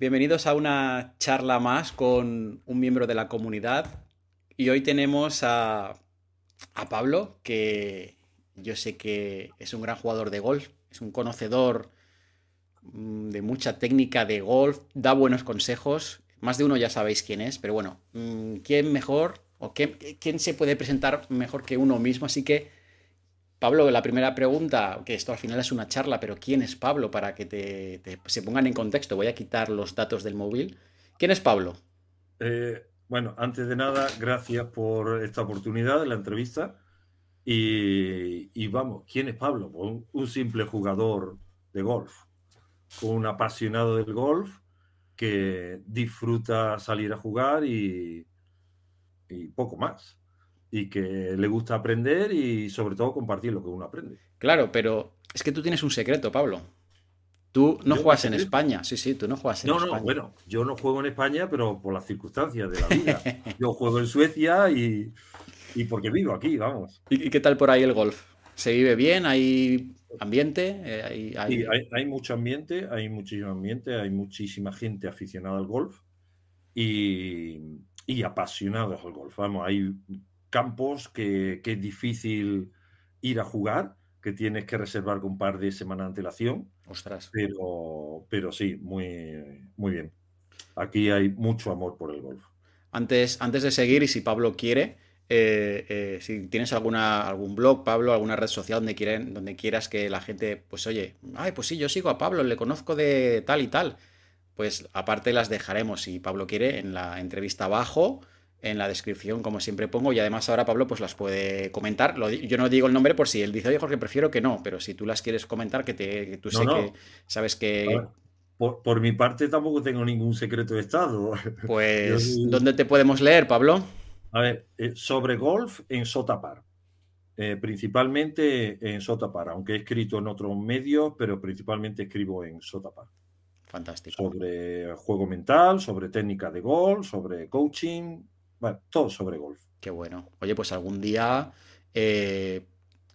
Bienvenidos a una charla más con un miembro de la comunidad. Y hoy tenemos a, Pablo, que yo sé que es un gran jugador de golf, es un conocedor mm, de mucha técnica de golf, da buenos consejos. Más de uno ya sabéis quién es, pero bueno, mm, ¿quién mejor o qué- quién se puede presentar mejor que uno mismo? Así que, Pablo, la primera pregunta, que esto al final es una charla, pero ¿quién es Pablo? Para que te, se pongan en contexto, voy a quitar los datos del móvil. ¿Quién es Pablo? Eh, bueno, antes de nada, gracias por esta oportunidad de la entrevista. Y, vamos, ¿quién es Pablo? Pues un, simple jugador de golf, un apasionado del golf que disfruta salir a jugar y poco más. Y que le gusta aprender y sobre todo compartir lo que uno aprende. Claro, pero es que tú tienes un secreto, Pablo. Tú no ¿Yo juegas en? España. Sí, sí, tú no juegas en No, no, España. bueno, yo no juego en España, pero por las circunstancias de la vida. Yo juego en Suecia y, y porque vivo aquí, vamos. ¿Y, y qué tal por ahí el golf? ¿Se vive bien? ¿Hay ambiente? Eh, hay- hay- Sí, hay, hay mucho ambiente, hay muchísimo ambiente, hay muchísima gente aficionada al golf y, y apasionados al golf. Vamos, hay campos que, que es difícil ir a jugar, que tienes que reservar con un par de semanas de antelación, Ostras. pero, pero sí, muy, muy bien. Aquí hay mucho amor por el golf. Antes, antes de seguir, y si Pablo quiere, eh, eh, si tienes alguna, algún blog, Pablo, alguna red social donde, quieren, donde quieras que la gente, pues oye, ay, pues sí, yo sigo a Pablo, le conozco de tal y tal. Pues aparte las dejaremos, si Pablo quiere, en la entrevista abajo, en la descripción, como siempre pongo, y además ahora Pablo pues las puede comentar. Lo yo no digo el nombre por si él dice, oye, Jorge, prefiero que no, pero si tú las quieres comentar, que, te, que tú No, sé no. que sabes que, ver, por, por mi parte tampoco tengo ningún secreto de Estado. pues, Yo. ¿dónde te podemos leer, Pablo? A ver, eh, sobre golf en Sotapar. Eh, principalmente en Sotapar, aunque he escrito en otros medios, pero principalmente escribo en Sotapar. Fantástico. Sobre juego mental, sobre técnica de golf, sobre coaching, bueno, todo sobre golf. Qué bueno. Oye, pues algún día, eh,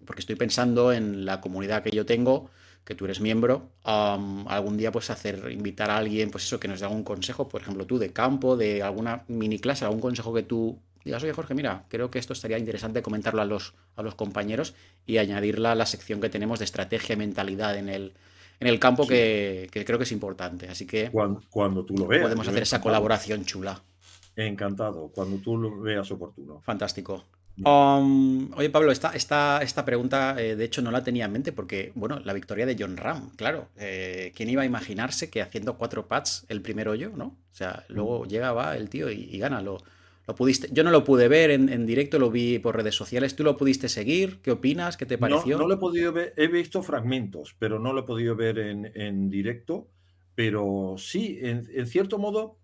porque estoy pensando en la comunidad que yo tengo, que tú eres miembro, algún día pues hacer, invitar a alguien, pues eso, que nos dé algún consejo, por ejemplo, tú de campo, de alguna mini clase, algún consejo que tú digas, oye Jorge, mira, creo que esto estaría interesante comentarlo a los, a los compañeros y añadirla a la sección que tenemos de estrategia y mentalidad en el, en el campo Sí. que, que creo que es importante. Así que Cuando, cuando tú lo veas. podemos hacer esa colaboración chula. Encantado, cuando tú lo veas oportuno. Fantástico. Um, oye, Pablo, esta, esta, esta pregunta, eh, de hecho, no la tenía en mente porque, bueno, la victoria de John Ram, claro. eh, ¿quién iba a imaginarse que haciendo cuatro pats el primer hoyo, ¿no? O sea, luego llega, va el tío y, y gana. Lo, lo pudiste, yo no lo pude ver en, en directo, lo vi por redes sociales. ¿Tú lo pudiste seguir? ¿Qué opinas? ¿Qué te No, pareció? no lo he podido ver, he visto fragmentos, pero no lo he podido ver en, en directo. Pero sí, en, en cierto modo,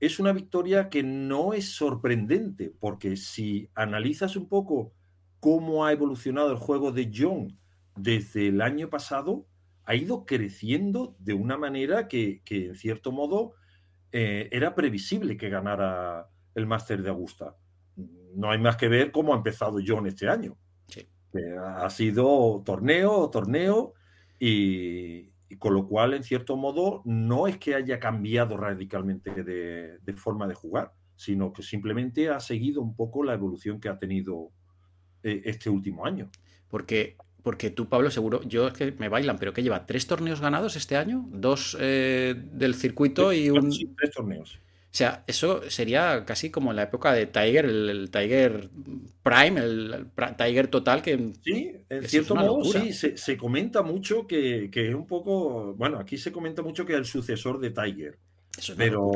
es una victoria que no es sorprendente, porque si analizas un poco cómo ha evolucionado el juego de John desde el año pasado, ha ido creciendo de una manera que, que en cierto modo, eh, era previsible que ganara el Máster de Augusta. No hay más que ver cómo ha empezado John este año. Sí. ha sido torneo, torneo, y, y con lo cual, en cierto modo, no es que haya cambiado radicalmente de, de forma de jugar, sino que simplemente ha seguido un poco la evolución que ha tenido eh, este último año. Porque, porque tú, Pablo, seguro, yo es que me bailan, pero que lleva tres torneos ganados este año, dos eh, del circuito y un, Sí, tres torneos. O sea, eso sería casi como en la época de Tiger, el, el Tiger Prime, el, Tiger total, que Sí, en cierto modo, locura. sí, se, se comenta mucho que, que es un poco, bueno, aquí se comenta mucho que es el sucesor de Tiger. eso es una Pero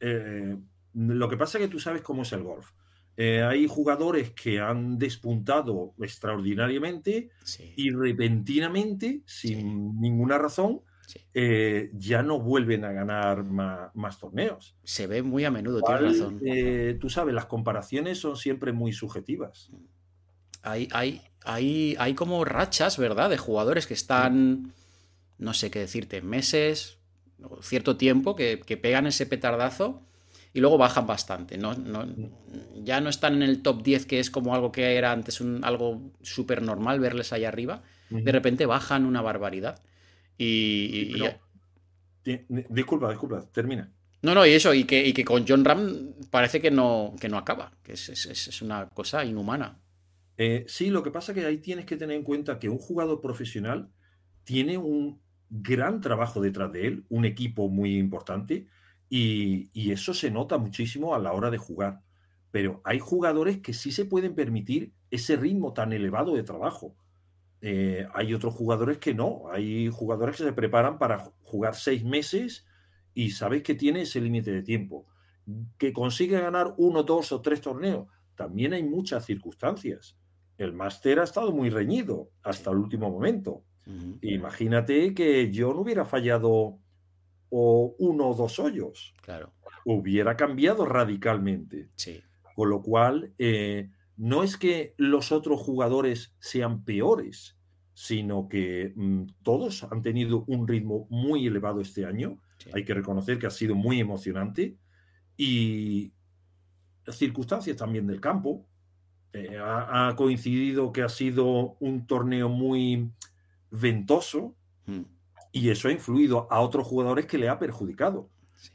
eh, lo que pasa es que tú sabes cómo es el golf. Eh, hay jugadores que han despuntado extraordinariamente Sí, y repentinamente, sin ninguna razón, sí. eh, ya no vuelven a ganar más, torneos. Se ve muy a menudo, tienes razón. eh, tú sabes, las comparaciones son siempre muy subjetivas. Hay, hay, hay, hay como rachas, ¿verdad? De jugadores que están, no sé qué decirte, meses o cierto tiempo que, que pegan ese petardazo y luego bajan bastante. No, no, ya no están en el top 10, que es como algo que era antes un, algo súper normal verles ahí arriba. De repente bajan una barbaridad. Y, y- Pero Disculpa, disculpa, termina. No, no, y eso, y que, y que con John Ram parece que no, que no acaba, que es, es, es una cosa inhumana. Eh, sí, lo que pasa es que ahí tienes que tener en cuenta que un jugador profesional tiene un gran trabajo detrás de él, un equipo muy importante, y, y eso se nota muchísimo a la hora de jugar. Pero hay jugadores que sí se pueden permitir ese ritmo tan elevado de trabajo. Eh, hay otros jugadores que no. Hay jugadores que se preparan para jugar seis meses y sabes que tiene ese límite de tiempo. Que consigue ganar uno, dos o tres torneos. También hay muchas circunstancias. El máster ha estado muy reñido hasta el último momento. Imagínate que yo no hubiera fallado o uno o dos hoyos. Claro. Hubiera cambiado radicalmente. Sí. Con lo cual, eh, no es que los otros jugadores sean peores, sino que mm, todos han tenido un ritmo muy elevado este año. Hay que reconocer que ha sido muy emocionante y circunstancias también del campo. Eh, ha, coincidido que ha sido un torneo muy ventoso hmm. y eso ha influido a otros jugadores que le ha perjudicado.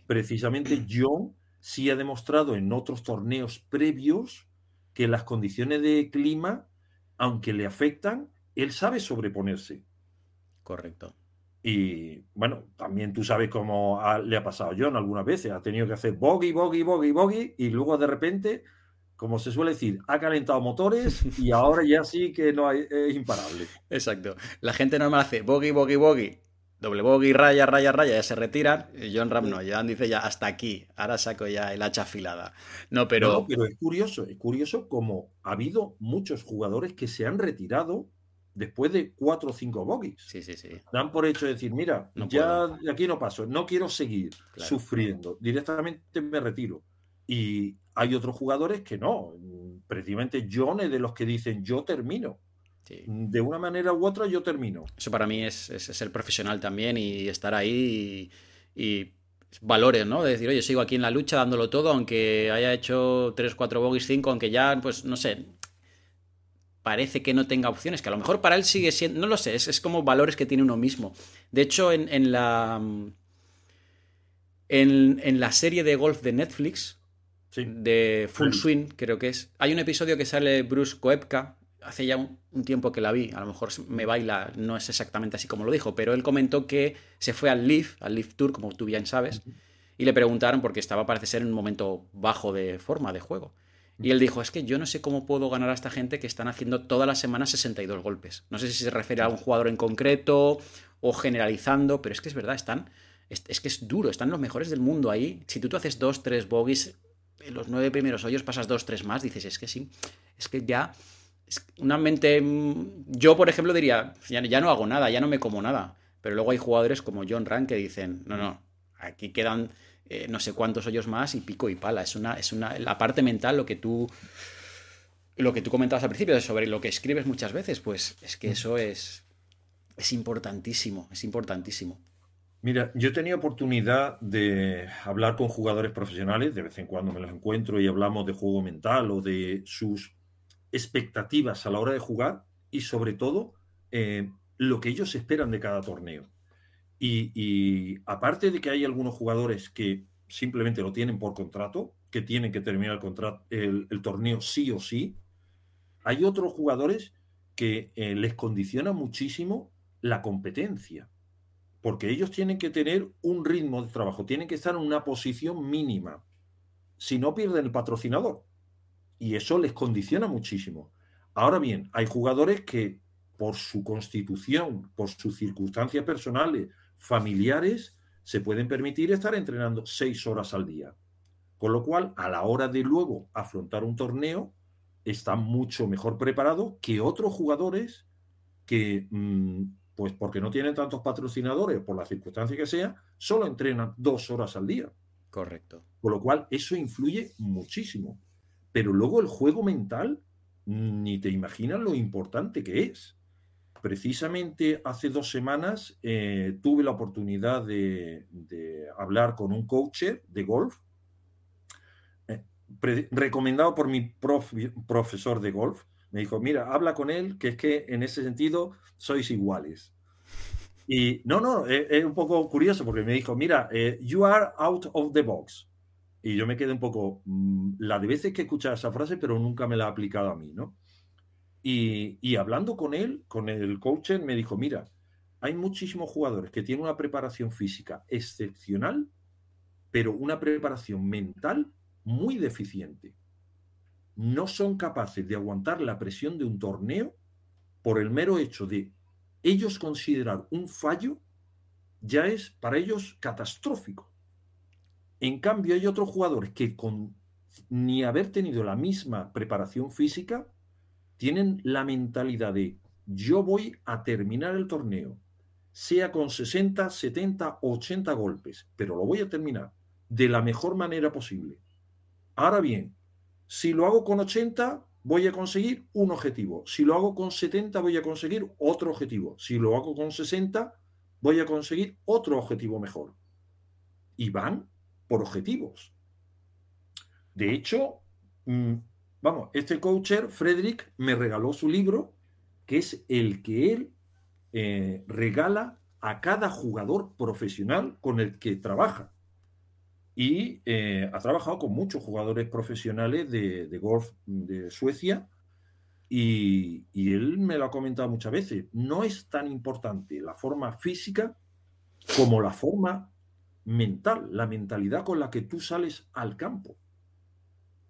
Precisamente John sí ha demostrado en otros torneos previos que las condiciones de clima, aunque le afectan, él sabe sobreponerse. Correcto. Y bueno, también tú sabes cómo le ha pasado a John algunas veces. Ha tenido que hacer bogey, bogey, bogey, bogey, y luego de repente, como se suele decir, ha calentado motores y ahora ya sí que no hay, es imparable. Exacto. La gente normal hace bogey, bogey, bogey, doble bogey, raya, raya, raya, ya se retiran. John Ram no, John dice ya hasta aquí, ahora saco ya el hacha afilada. No, pero. pero es curioso, es curioso como ha habido muchos jugadores que se han retirado después de cuatro o cinco bogies. Sí, sí, sí. Dan por hecho de decir, mira, ya de aquí no paso, no quiero seguir sufriendo, directamente me retiro. Y hay otros jugadores que no. Precisamente John es de los que dicen, yo termino. De una manera u otra yo termino. Eso para mí es, ser profesional también y estar ahí y, valores, ¿no? De decir, oye, sigo aquí en la lucha dándolo todo, aunque haya hecho 3, 4 bogies, 5, aunque ya, pues, no sé, parece que no tenga opciones, que a lo mejor para él sigue siendo, no lo sé, es, como valores que tiene uno mismo. De hecho, en, la... En, la serie de golf de Netflix, de Full Swing, creo que es, hay un episodio que sale Bruce Koepka, hace ya un, tiempo que la vi, a lo mejor me baila, no es exactamente así como lo dijo, pero él comentó que se fue al Leaf, al Leaf Tour, como tú bien sabes, y le preguntaron porque estaba, parece ser, en un momento bajo de forma de juego. Y él dijo, es que yo no sé cómo puedo ganar a esta gente que están haciendo todas las semanas 62 golpes. No sé si se refiere a un jugador en concreto o generalizando, pero es que es verdad, están, es, que es duro, están los mejores del mundo ahí. Si tú, tú haces dos, tres bogies, en los nueve primeros hoyos pasas dos, tres más, dices, es que sí, es que ya una mente. Mm, yo, por ejemplo, diría, ya, no hago nada, ya no me como nada. Pero luego hay jugadores como John Rand que dicen, no, no, aquí quedan eh, no sé cuántos hoyos más y pico y pala. Es una, es una. La parte mental, lo que tú. Lo que tú comentabas al principio, sobre lo que escribes muchas veces, pues es que eso es. Es importantísimo, es importantísimo. Mira, yo tenía oportunidad de hablar con jugadores profesionales, de vez en cuando me los encuentro y hablamos de juego mental o de sus expectativas a la hora de jugar y sobre todo eh, lo que ellos esperan de cada torneo. Y, aparte de que hay algunos jugadores que simplemente lo tienen por contrato, que tienen que terminar el, torneo sí o sí, hay otros jugadores que eh, les condiciona muchísimo la competencia, porque ellos tienen que tener un ritmo de trabajo, tienen que estar en una posición mínima, si no pierden el patrocinador y eso les condiciona muchísimo. Ahora bien, hay jugadores que por su constitución, por sus circunstancias personales, familiares, se pueden permitir estar entrenando seis horas al día. Con lo cual, a la hora de luego afrontar un torneo, están mucho mejor preparados que otros jugadores que, mm, pues porque no tienen tantos patrocinadores, por la circunstancia que sea, solo entrenan dos horas al día. Correcto. Con lo cual, eso influye muchísimo. Pero luego el juego mental, ni te imaginas lo importante que es. Precisamente hace dos semanas eh, tuve la oportunidad de, hablar con un coach de golf, eh, recomendado por mi profesor de golf. Me dijo, mira, habla con él, que es que en ese sentido sois iguales. Y no, no, es, un poco curioso porque me dijo, mira, eh, you are out of the box. Y yo me quedé un poco, mm, la de veces que he escuchado esa frase, pero nunca me la ha aplicado a mí, ¿no? Y, y hablando con él, con el coach, me dijo, mira, hay muchísimos jugadores que tienen una preparación física excepcional, pero una preparación mental muy deficiente. No son capaces de aguantar la presión de un torneo por el mero hecho de ellos considerar un fallo ya es para ellos catastrófico. En cambio, hay otros jugadores que con ni haber tenido la misma preparación física, tienen la mentalidad de yo voy a terminar el torneo, sea con 60, 70 o 80 golpes, pero lo voy a terminar de la mejor manera posible. Ahora bien, si lo hago con 80, voy a conseguir un objetivo. Si lo hago con 70, voy a conseguir otro objetivo. Si lo hago con 60, voy a conseguir otro objetivo mejor. Y van por objetivos. De hecho, mm, vamos, este coacher, Frederick, me regaló su libro, que es el que él eh, regala a cada jugador profesional con el que trabaja y eh, ha trabajado con muchos jugadores profesionales de, golf de Suecia y, él me lo ha comentado muchas veces. No es tan importante la forma física como la forma mental, la mentalidad con la que tú sales al campo.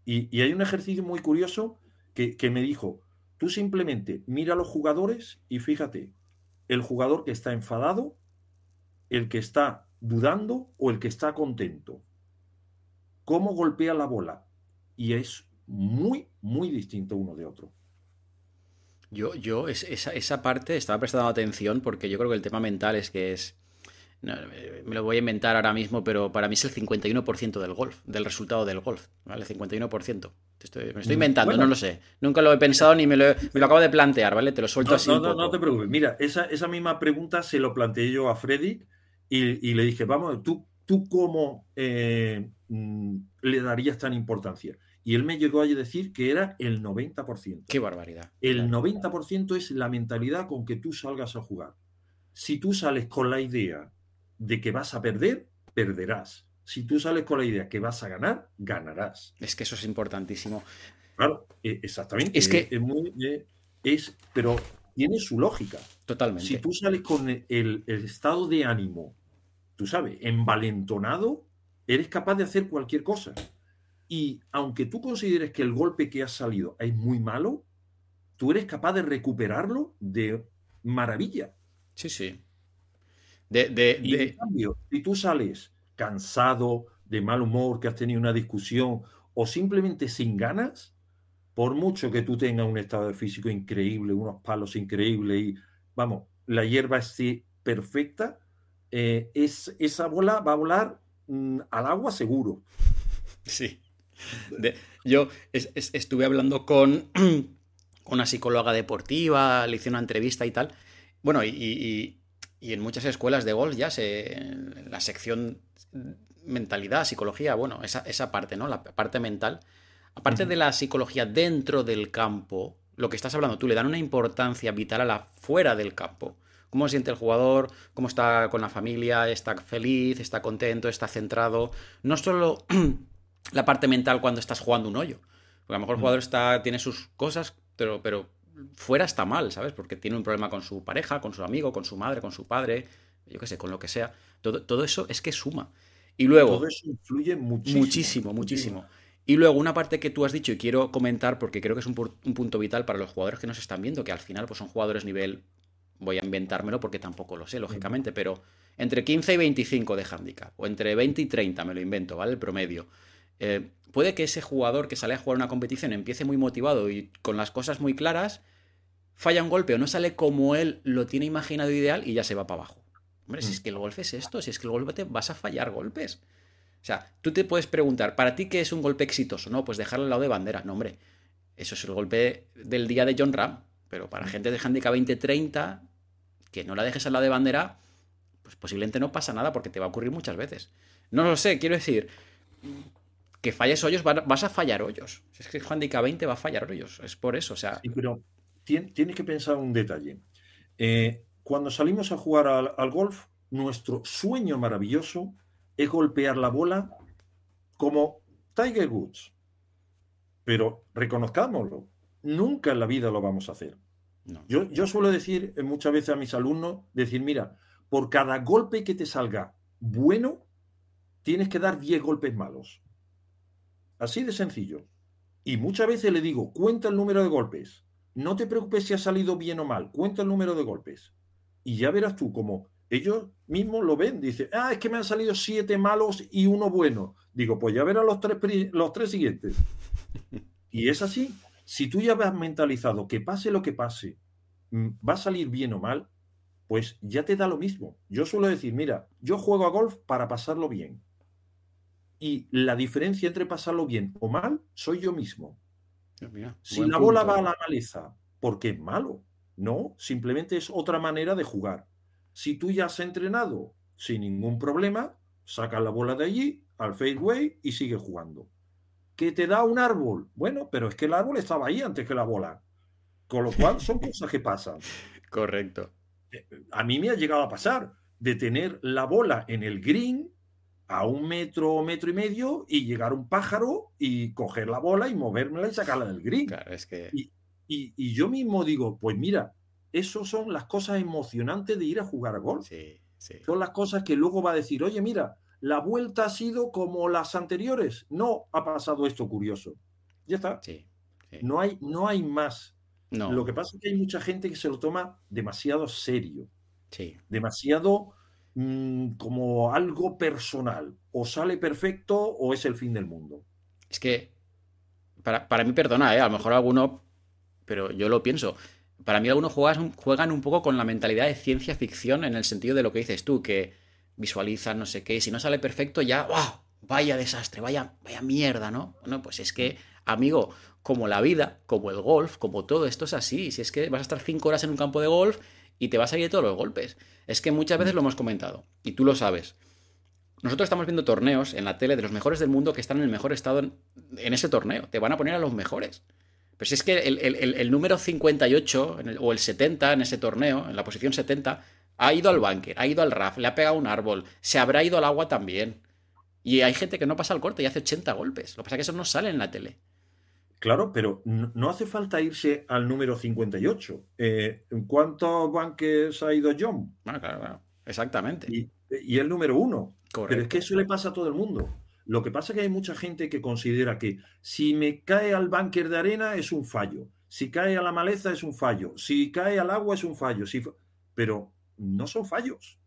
Y, hay un ejercicio muy curioso que, que me dijo, tú simplemente mira a los jugadores y fíjate, el jugador que está enfadado, el que está dudando o el que está contento cómo golpea la bola. Y es muy, muy distinto uno de otro. Yo, yo esa, esa parte estaba prestando atención porque yo creo que el tema mental es que es... me lo voy a inventar ahora mismo, pero para mí es el 51% del golf, del resultado del golf, ¿vale? 51%. Estoy, me estoy mm, inventando, no lo sé. Nunca lo he pensado ni me lo, me lo, acabo de plantear, ¿vale? Te lo suelto así. No, no, te preocupes. Mira, esa, esa, misma pregunta se lo planteé yo a Freddy y, y le dije, vamos, tú, tú cómo eh, Mm, le darías tan importancia? Y él me llegó a decir que era el 90%. Qué barbaridad. El 90% es la mentalidad con que tú salgas a jugar. Si tú sales con la idea de que vas a perder, perderás. Si tú sales con la idea que vas a ganar, ganarás. Es que eso es importantísimo. Claro, e, exactamente. Es que es, muy, es pero tiene su lógica. Totalmente. Si tú sales con el, el estado de ánimo, tú sabes, envalentonado, eres capaz de hacer cualquier cosa. Y aunque tú consideres que el golpe que ha salido es muy malo, tú eres capaz de recuperarlo de maravilla. Sí, sí. De, y en cambio, si tú sales cansado, de mal humor, que has tenido una discusión o simplemente sin ganas, por mucho que tú tengas un estado de físico increíble, unos palos increíbles y, vamos, la hierba esté perfecta, eh, es, esa bola va a volar Mm, al agua seguro. Sí. yo estuve hablando con una psicóloga deportiva, le hice una entrevista y tal. Bueno, y, en muchas escuelas de golf ya se. En la sección mentalidad, psicología, bueno, esa, esa parte, ¿no? La parte mental. Aparte de la psicología dentro del campo, lo que estás hablando tú, le dan una importancia vital a la fuera del campo cómo se siente el jugador, cómo está con la familia, está feliz, está contento, está centrado. No solo la parte mental cuando estás jugando un hoyo. Porque a lo mejor el jugador está, tiene sus cosas, pero, pero fuera está mal, ¿sabes? Porque tiene un problema con su pareja, con su amigo, con su madre, con su padre, yo qué sé, con lo que sea. Todo, todo eso es que suma. Y luego. Todo eso influye muchísimo. Muchísimo, muchísimo. Y luego una parte que tú has dicho y quiero comentar porque creo que es un, un, punto vital para los jugadores que nos están viendo, que al final pues son jugadores nivel voy a inventármelo porque tampoco lo sé, lógicamente, pero entre 15 y 25 de handicap, o entre 20 y 30, me lo invento, ¿vale? El promedio. Eh, puede que ese jugador que sale a jugar una competición empiece muy motivado y con las cosas muy claras, falla un golpe o no sale como él lo tiene imaginado ideal y ya se va para abajo. Hombre, si es que el golpe es esto, si es que el golpe te vas a fallar golpes. O sea, tú te puedes preguntar, ¿para ti qué es un golpe exitoso? No, pues dejarlo al lado de bandera. No, hombre, eso es el golpe del día de John Ram. Pero para gente de handicap 20-30, que no la dejes al lado de bandera, pues posiblemente no pasa nada porque te va a ocurrir muchas veces. No lo sé, quiero decir, que falles hoyos, vas a fallar hoyos. Si es que handicap 20 va a fallar hoyos, es por eso, o sea... Sí, pero tienes que pensar un detalle. Eh, cuando salimos a jugar al, al golf, nuestro sueño maravilloso es golpear la bola como Tiger Woods. Pero reconozcámoslo, nunca en la vida lo vamos a hacer. Yo, yo, suelo decir muchas veces a mis alumnos, decir, mira, por cada golpe que te salga bueno, tienes que dar 10 golpes malos. Así de sencillo. Y muchas veces le digo, cuenta el número de golpes. No te preocupes si ha salido bien o mal, cuenta el número de golpes. Y ya verás tú como ellos mismos lo ven. Dice, ah, es que me han salido siete malos y uno bueno. Digo, pues ya verás los tres, los tres siguientes. Y es así. Si tú ya has mentalizado que pase lo que pase, mm, va a salir bien o mal, pues ya te da lo mismo. Yo suelo decir, mira, yo juego a golf para pasarlo bien. Y la diferencia entre pasarlo bien o mal soy yo mismo. si la bola va a la maleza porque es malo, no, simplemente es otra manera de jugar. Si tú ya has entrenado sin ningún problema, sacas la bola de allí al fairway y sigues jugando. ¿Qué te da un árbol? Bueno, pero es que el árbol estaba ahí antes que la bola. Con lo cual son cosas que pasan. Correcto. Eh, a mí me ha llegado a pasar de tener la bola en el green a un metro o metro y medio y llegar un pájaro y coger la bola y movérmela y sacarla del green. Claro, es que... y, y, yo mismo digo, pues mira, eso son las cosas emocionantes de ir a jugar a golf. Son las cosas que luego va a decir, oye, mira, la vuelta ha sido como las anteriores. No ha pasado esto curioso. Ya está. No, hay, no hay más. No. Lo que pasa es que hay mucha gente que se lo toma demasiado serio. Demasiado mm, como algo personal. O sale perfecto o es el fin del mundo. Es que, para, para mí, perdona, ¿eh? a lo mejor alguno, pero yo lo pienso para mí algunos juegan, juegan un poco con la mentalidad de ciencia ficción en el sentido de lo que dices tú, que visualizan no sé qué, y si no sale perfecto ya, ¡wow! Vaya desastre, vaya, vaya mierda, ¿no? Bueno, pues es que, amigo, como la vida, como el golf, como todo esto es así. Si es que vas a estar cinco horas en un campo de golf y te vas a ir de todos los golpes. Es que muchas veces lo hemos comentado, y tú lo sabes. Nosotros estamos viendo torneos en la tele de los mejores del mundo que están en el mejor estado en, en ese torneo. Te van a poner a los mejores. Pero si es que el, número 58 o el 70 en ese torneo, en la posición 70, ha ido al bunker, ha ido al RAF, le ha pegado un árbol, se habrá ido al agua también. Y hay gente que no pasa el corte y hace 80 golpes. Lo que pasa es que eso no sale en la tele. Claro, pero no hace falta irse al número 58. Eh, ¿En cuántos bunkers ha ido John? Bueno, claro, claro. Exactamente. Y, y el número uno. Pero es que eso le pasa a todo el mundo. Lo que pasa es que hay mucha gente que considera que si me cae al búnker de arena es un fallo, si cae a la maleza es un fallo, si cae al agua es un fallo, pero no son fallos.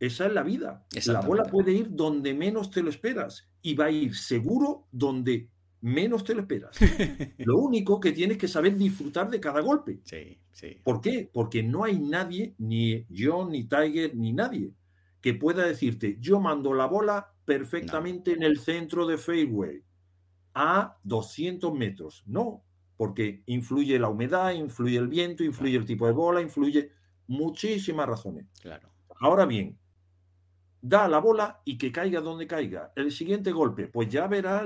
Esa es la vida. La bola puede ir donde menos te lo esperas y va a ir seguro donde menos te lo esperas. lo único que tienes que saber disfrutar de cada golpe. Sí, sí. ¿Por qué? Porque no hay nadie, ni yo, ni Tiger, ni nadie, que pueda decirte, yo mando la bola perfectamente en el centro de fairway a 200 metros. No, porque influye la humedad, influye el viento, influye el tipo de bola, influye muchísimas razones. Claro. Ahora bien, da la bola y que caiga donde caiga. El siguiente golpe, pues ya verá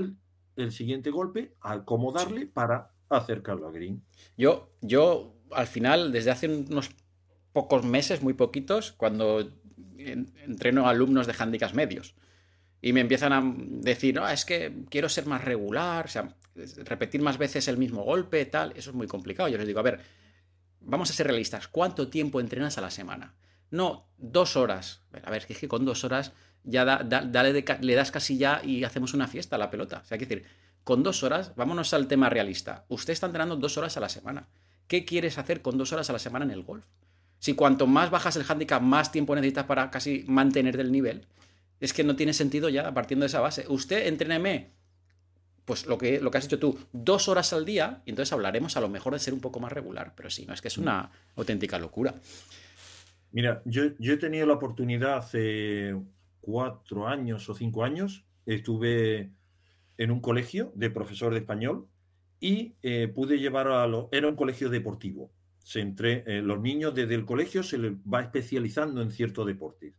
el, siguiente golpe a cómo darle para acercarlo a green. Yo, yo, al final, desde hace unos pocos meses, muy poquitos, cuando entreno a alumnos de handicaps medios. Y me empiezan a decir, no, es que quiero ser más regular, o sea, repetir más veces el mismo golpe, tal. Eso es muy complicado. Yo les digo, a ver, vamos a ser realistas. ¿Cuánto tiempo entrenas a la semana? No, dos horas. A ver, es que con dos horas ya le das casi ya y hacemos una fiesta a la pelota. O sea, hay que decir, con dos horas, vámonos al tema realista. Usted está entrenando dos horas a la semana. ¿Qué quieres hacer con dos horas a la semana en el golf? Si cuanto más bajas el handicap, más tiempo necesitas para casi mantener del nivel, es que no tiene sentido ya partiendo de esa base. Usted entréneme, pues lo que, lo que has hecho tú, dos horas al día, y entonces hablaremos a lo mejor de ser un poco más regular. Pero sí, no, es que es una auténtica locura. Mira, yo, he tenido la oportunidad hace cuatro años o cinco años, estuve en un colegio de profesor de español y eh, pude llevar a los... Era un colegio deportivo se entre, eh, los niños desde el colegio se les va especializando en ciertos deportes.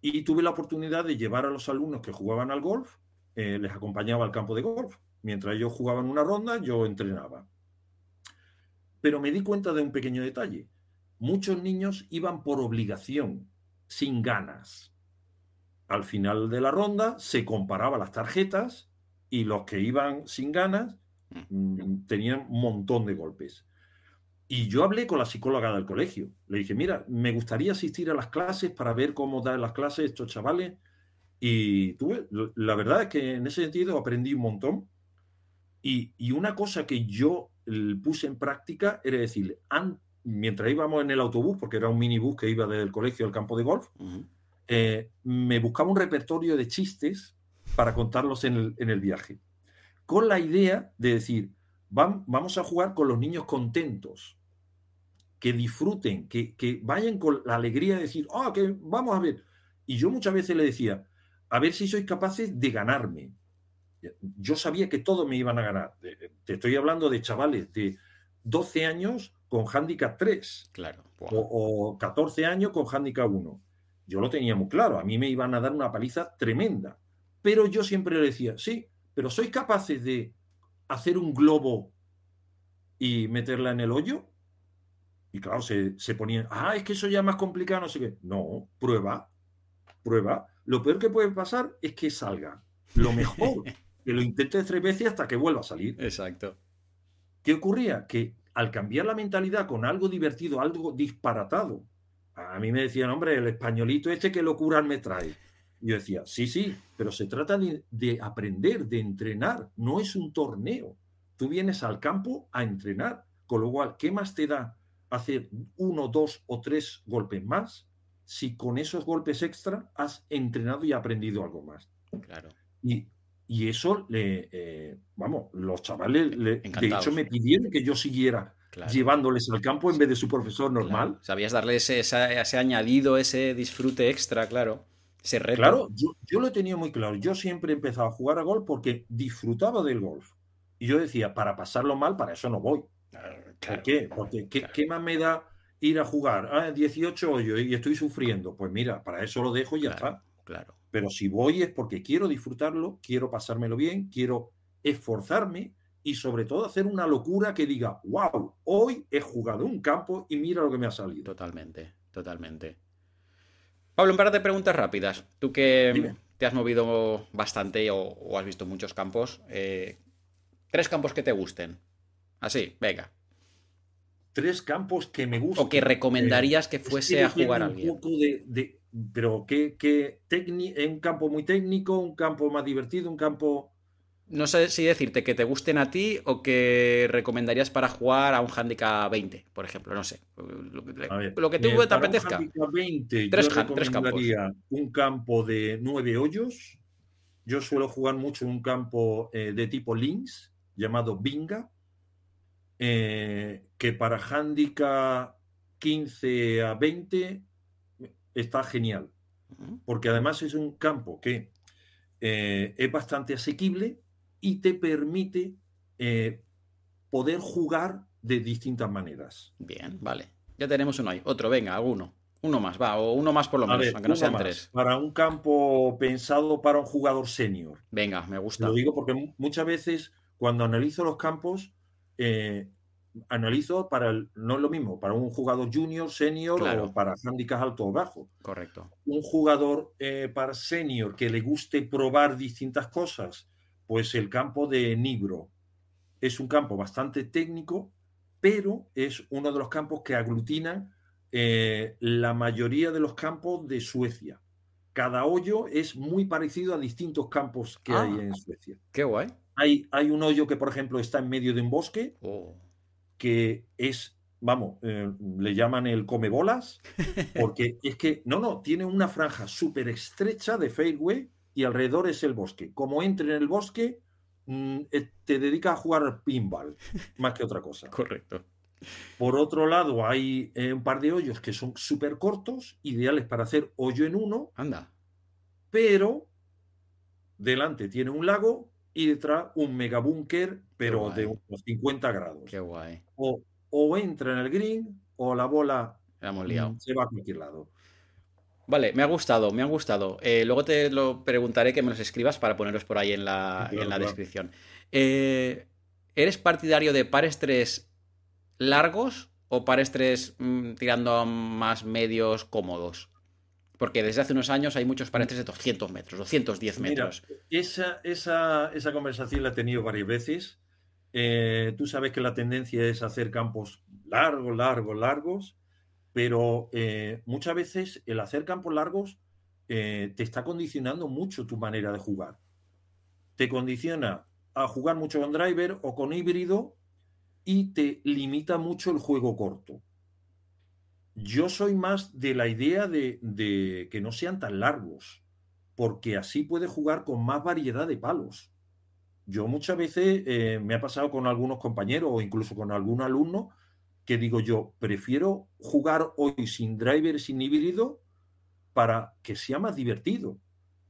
Y tuve la oportunidad de llevar a los alumnos que jugaban al golf, eh, les acompañaba al campo de golf. Mientras ellos jugaban una ronda, yo entrenaba. Pero me di cuenta de un pequeño detalle. muchos niños iban por obligación, sin ganas. Al final de la ronda se comparaba las tarjetas y los que iban sin ganas mm, tenían un montón de golpes. Y yo hablé con la psicóloga del colegio. Le dije, mira, me gustaría asistir a las clases para ver cómo dan las clases estos chavales. Y tuve, la verdad es que en ese sentido aprendí un montón. Y, y una cosa que yo puse en práctica era decirle, mientras íbamos en el autobús, porque era un minibús que iba del colegio al campo de golf, eh, me buscaba un repertorio de chistes para contarlos en el, viaje. Con la idea de decir, vamos a jugar con los niños contentos, que disfruten, que, que vayan con la alegría de decir, ah, que vamos a ver. Y yo muchas veces le decía, a ver si sois capaces de ganarme. Yo sabía que todos me iban a ganar. Te estoy hablando de chavales de 12 años con handicap 3. Claro. O, o, 14 años con handicap 1. Yo lo tenía muy claro. A mí me iban a dar una paliza tremenda. Pero yo siempre le decía, sí, pero ¿sois capaces de hacer un globo y meterla en el hoyo? Y claro, se, se ponían, ah, es que eso ya es más complicado, no sé qué. No, prueba, prueba. Lo peor que puede pasar es que salga. Lo mejor, que lo intentes tres veces hasta que vuelva a salir. Exacto. ¿Qué ocurría? Que al cambiar la mentalidad con algo divertido, algo disparatado, a mí me decían, hombre, el españolito este que locura me trae. Yo decía, sí, sí, pero se trata de, de, aprender, de entrenar, no es un torneo. Tú vienes al campo a entrenar, con lo cual, ¿qué más te da hacer uno, dos o tres golpes más si con esos golpes extra has entrenado y aprendido algo más? Claro. Y y eso, le, eh, vamos, los chavales, de hecho, me pidieron que yo siguiera llevándoles al campo en vez de su profesor normal. Sabías darle ese, ese, añadido, ese disfrute extra, claro. Ese reto. Claro, yo, lo he tenido muy claro. Yo siempre he empezado a jugar a golf porque disfrutaba del golf. Y yo decía, para pasarlo mal, para eso no voy. ¿Por qué? Porque ¿qué, más me da ir a jugar? Ah, 18 hoyos y estoy sufriendo. Pues mira, para eso lo dejo y ya está. Claro. Pero si voy es porque quiero disfrutarlo, quiero pasármelo bien, quiero esforzarme y sobre todo hacer una locura que diga, wow, hoy he jugado un campo y mira lo que me ha salido. Totalmente, totalmente. Pablo, un par de preguntas rápidas. Tú que te has movido bastante o, has visto muchos campos, eh, tres campos que te gusten. Así, venga. Tres campos que me gusten. O que recomendarías que fuese a jugar alguien. Poco de pero ¿qué, qué un campo muy técnico, un campo más divertido, un campo... No sé si decirte que te gusten a ti o que recomendarías para jugar a un handicap 20, por ejemplo, no sé. Lo que, tú te apetezca. Un 20, tres, yo recomendaría un campo de nueve hoyos. Yo suelo jugar mucho en un campo eh, de tipo links, llamado Binga, eh, que para handicap 15 a 20 está genial, porque además es un campo que eh, es bastante asequible y te permite eh, poder jugar de distintas maneras. Bien, vale. Ya tenemos uno ahí. Otro, venga, uno. Uno más, va, o uno más por lo menos, aunque no sean tres. Para un campo pensado para un jugador senior. Venga, me gusta. Lo digo porque muchas veces cuando analizo los campos, eh, analizo para el, no es lo mismo, para un jugador junior, senior o para handicaps alto o bajo. Correcto. Un jugador eh, para senior que le guste probar distintas cosas, pues el campo de Nibro es un campo bastante técnico, pero es uno de los campos que aglutinan eh, la mayoría de los campos de Suecia. Cada hoyo es muy parecido a distintos campos que hay ah, en Suecia. Qué guay. Hay, hay, un hoyo que, por ejemplo, está en medio de un bosque. Oh que es, vamos, eh, le llaman el come bolas, porque es que, no, no, tiene una franja súper estrecha de fairway y alrededor es el bosque. Como entre en el bosque, mm, eh, te dedica a jugar pinball, más que otra cosa. Correcto. Por otro lado, hay eh, un par de hoyos que son súper cortos, ideales para hacer hoyo en uno. Anda. Pero delante tiene un lago y detrás un megabúnker, pero de unos 50 grados. Qué guay. O, o, entra en el green o la bola mm, se va a cualquier lado. Vale, me ha gustado, me ha gustado. Eh, luego te lo preguntaré que me los escribas para ponerlos por ahí en la, en la descripción. Eh, ¿Eres partidario de pares tres largos o parestres mm, tirando a más medios cómodos? Porque desde hace unos años hay muchos parestres de 200 metros, 210 metros. esa, esa, esa, conversación la he tenido varias veces. Eh, tú sabes que la tendencia es hacer campos largos, largos, largos, pero eh, muchas veces el hacer campos largos eh, te está condicionando mucho tu manera de jugar. Te condiciona a jugar mucho con driver o con híbrido y te limita mucho el juego corto. Yo soy más de la idea de, que no sean tan largos, porque así puedes jugar con más variedad de palos. Yo muchas veces eh, me ha pasado con algunos compañeros o incluso con algún alumno que digo yo, prefiero jugar hoy sin driver, sin híbrido, para que sea más divertido.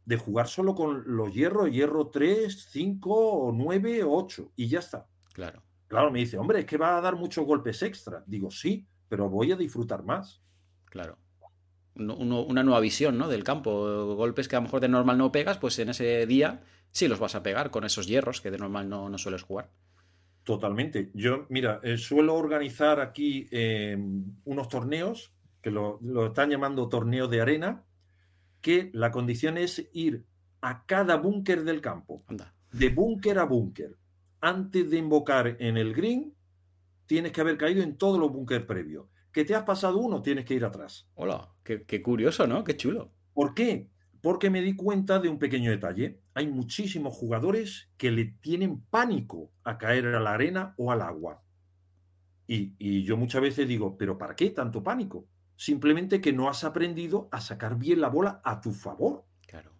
De jugar solo con los hierros, hierro 3, 5 o 9 o 8 y ya está. Claro. Claro, me dice, hombre, es que va a dar muchos golpes extra. Digo, sí, pero voy a disfrutar más. Claro. una nueva visión ¿no? del campo. Golpes que a lo mejor de normal no pegas, pues en ese día sí los vas a pegar con esos hierros que de normal no, no sueles jugar. Totalmente. Yo, mira, eh, suelo organizar aquí eh, unos torneos, que lo, están llamando torneos de arena, que la condición es ir a cada búnker del campo, de búnker a búnker. Antes de invocar en el green, tienes que haber caído en todos los búnker previos. Que te has pasado uno, tienes que ir atrás. Hola, qué, curioso, ¿no? Qué chulo. ¿Por qué? Porque me di cuenta de un pequeño detalle. Hay muchísimos jugadores que le tienen pánico a caer a la arena o al agua. Y, y, yo muchas veces digo, ¿pero para qué tanto pánico? Simplemente que no has aprendido a sacar bien la bola a tu favor. Claro.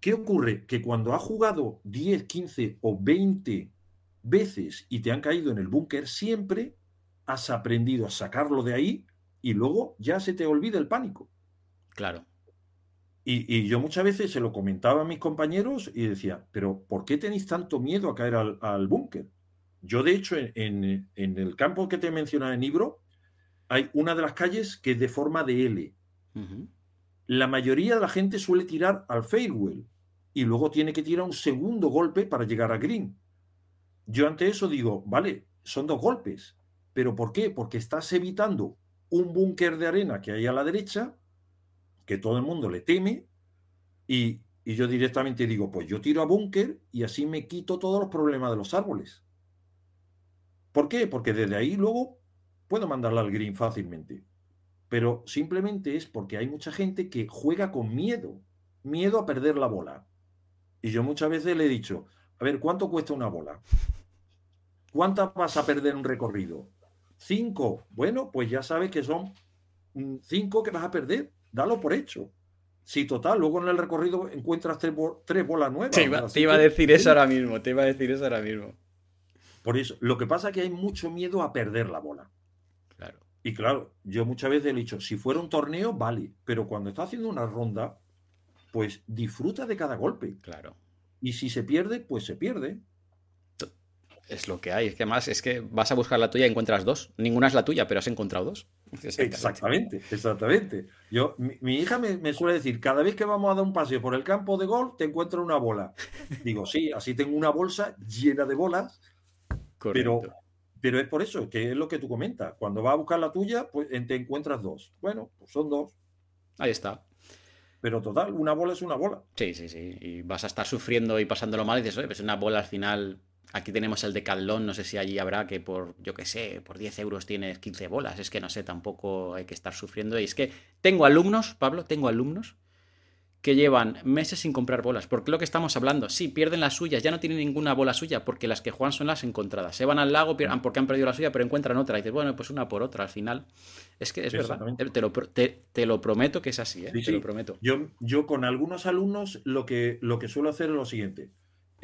¿Qué ocurre? Que cuando has jugado 10, 15 o 20 veces y te han caído en el búnker, siempre has aprendido a sacarlo de ahí y luego ya se te olvida el pánico. Claro. Y, yo muchas veces se lo comentaba a mis compañeros y decía, pero ¿por qué tenéis tanto miedo a caer al, búnker? Yo, de hecho, en, el campo que te he mencionado en Ibro, hay una de las calles que es de forma de L. La mayoría de la gente suele tirar al fairway y luego tiene que tirar un segundo golpe para llegar a green. Yo ante eso digo, vale, son dos golpes, pero ¿por qué? Porque estás evitando un búnker de arena que hay a la derecha, que todo el mundo le teme, y, yo directamente digo, pues yo tiro a búnker y así me quito todos los problemas de los árboles. ¿Por qué? Porque desde ahí luego puedo mandarla al green fácilmente. Pero simplemente es porque hay mucha gente que juega con miedo, miedo a perder la bola. Y yo muchas veces le he dicho, a ver, ¿cuánto cuesta una bola? ¿Cuántas vas a perder un recorrido? Cinco. Bueno, pues ya sabes que son mm, cinco que vas a perder. Dalo por hecho. Si total, luego en el recorrido encuentras tres, bolas nuevas. Te iba, a decir eso ahora mismo, te iba a decir eso ahora mismo. Por eso, lo que pasa es que hay mucho miedo a perder la bola. Claro. Y claro, yo muchas veces he dicho, si fuera un torneo, vale, pero cuando estás haciendo una ronda, pues disfruta de cada golpe. Claro. Y si se pierde, pues se pierde. Es lo que hay. Es que más, es que vas a buscar la tuya y encuentras dos. Ninguna es la tuya, pero has encontrado dos. Exactamente, exactamente. Yo, mi, hija me, suele decir, cada vez que vamos a dar un paseo por el campo de golf, te encuentro una bola. Digo, sí, así tengo una bolsa llena de bolas. Pero, pero es por eso, que es lo que tú comentas. Cuando vas a buscar la tuya, pues te encuentras dos. Bueno, pues son dos. Ahí está. Pero total, una bola es una bola. Sí, sí, sí. Y vas a estar sufriendo y pasándolo mal y dices, oye, pues una bola al final. Aquí tenemos el de Caldón, no sé si allí habrá que por, yo qué sé, por 10 euros tienes 15 bolas. Es que no sé, tampoco hay que estar sufriendo. Y es que tengo alumnos, Pablo, tengo alumnos que llevan meses sin comprar bolas. Porque lo que estamos hablando, sí, pierden las suyas, ya no tienen ninguna bola suya, porque las que juegan son las encontradas. Se van al lago porque han perdido la suya, pero encuentran otra. Y dices, bueno, pues una por otra al final. Es que es verdad, te lo, te, lo, prometo que es así, ¿eh? te lo prometo. Yo, yo con algunos alumnos lo que, lo que suelo hacer es lo siguiente.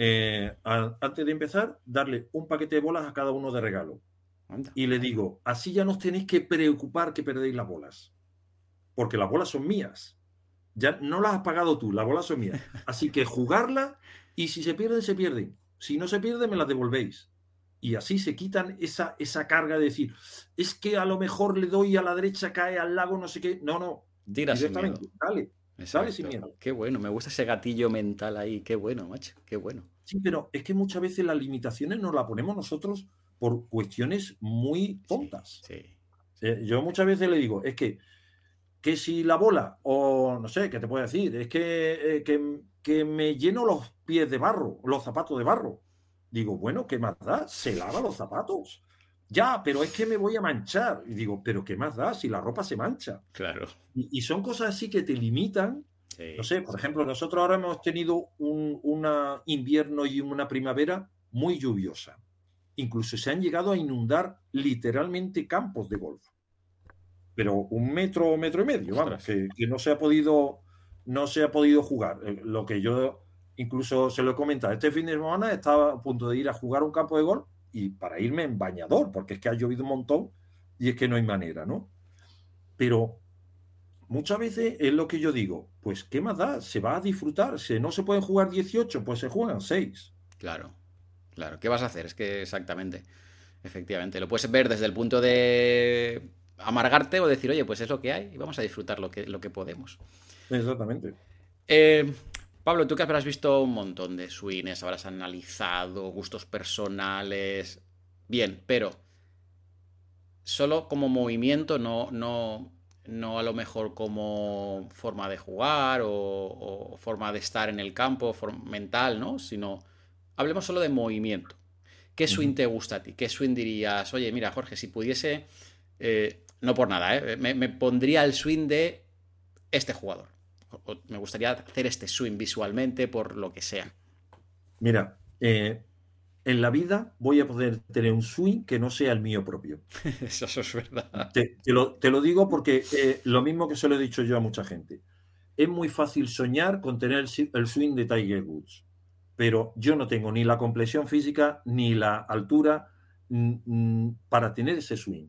Eh, antes de empezar, darle un paquete de bolas a cada uno de regalo. Y le digo, así ya no os tenéis que preocupar que perdéis las bolas. Porque las bolas son mías ya no las has pagado tú, las bolas son mías. Así que jugarla y si se pierden, se pierden. Si no se pierden, me las devolvéis. Y así se quitan esa, esa carga de decir, es que a lo mejor le doy a la derecha, cae al lago, no sé qué. No, no. Tira directamente. Dale. Dale sin miedo. Qué bueno, me gusta ese gatillo mental ahí. Qué bueno, macho. Qué bueno. Sí, pero es que muchas veces las limitaciones nos las ponemos nosotros por cuestiones muy tontas. Eh, yo muchas veces le digo, es que, que si la bola, o no sé, ¿qué te puedo decir? Es que, eh, que, que, me lleno los pies de barro, los zapatos de barro. Digo, bueno, ¿qué más da? Se lava los zapatos. Ya, pero es que me voy a manchar. Y digo, pero ¿qué más da si la ropa se mancha? Claro. Y, son cosas así que te limitan. no sé, por ejemplo, nosotros ahora hemos tenido un una invierno y una primavera muy lluviosa. Incluso se han llegado a inundar literalmente campos de golf. Pero un metro o metro y medio, vamos, que, no se ha podido no se ha podido jugar. Eh, lo que yo incluso se lo he comentado, este fin de semana estaba a punto de ir a jugar un campo de golf y para irme en bañador, porque es que ha llovido un montón y es que no hay manera, ¿no? Pero muchas veces es lo que yo digo, pues ¿qué más da? Se va a disfrutar, si no se pueden jugar 18, pues se juegan 6. Claro, claro, ¿qué vas a hacer? Es que exactamente, efectivamente, lo puedes ver desde el punto de amargarte o decir, oye, pues es lo que hay y vamos a disfrutar lo que, lo que podemos. Exactamente. Eh, Pablo, tú que habrás visto un montón de swings, habrás analizado gustos personales. Bien, pero solo como movimiento, no, no, no a lo mejor como forma de jugar o, forma de estar en el campo mental, ¿no? Sino hablemos solo de movimiento. ¿Qué swing te gusta a ti? ¿Qué swing dirías? Oye, mira, Jorge, si pudiese, eh, no por nada, ¿eh? me pondría el swing de este jugador me gustaría hacer este swing visualmente por lo que sea. Mira, eh, en la vida voy a poder tener un swing que no sea el mío propio. eso, es verdad. Te, lo, digo porque eh, lo mismo que se lo he dicho yo a mucha gente. Es muy fácil soñar con tener el swing de Tiger Woods, pero yo no tengo ni la complexión física ni la altura mm, mm, para tener ese swing.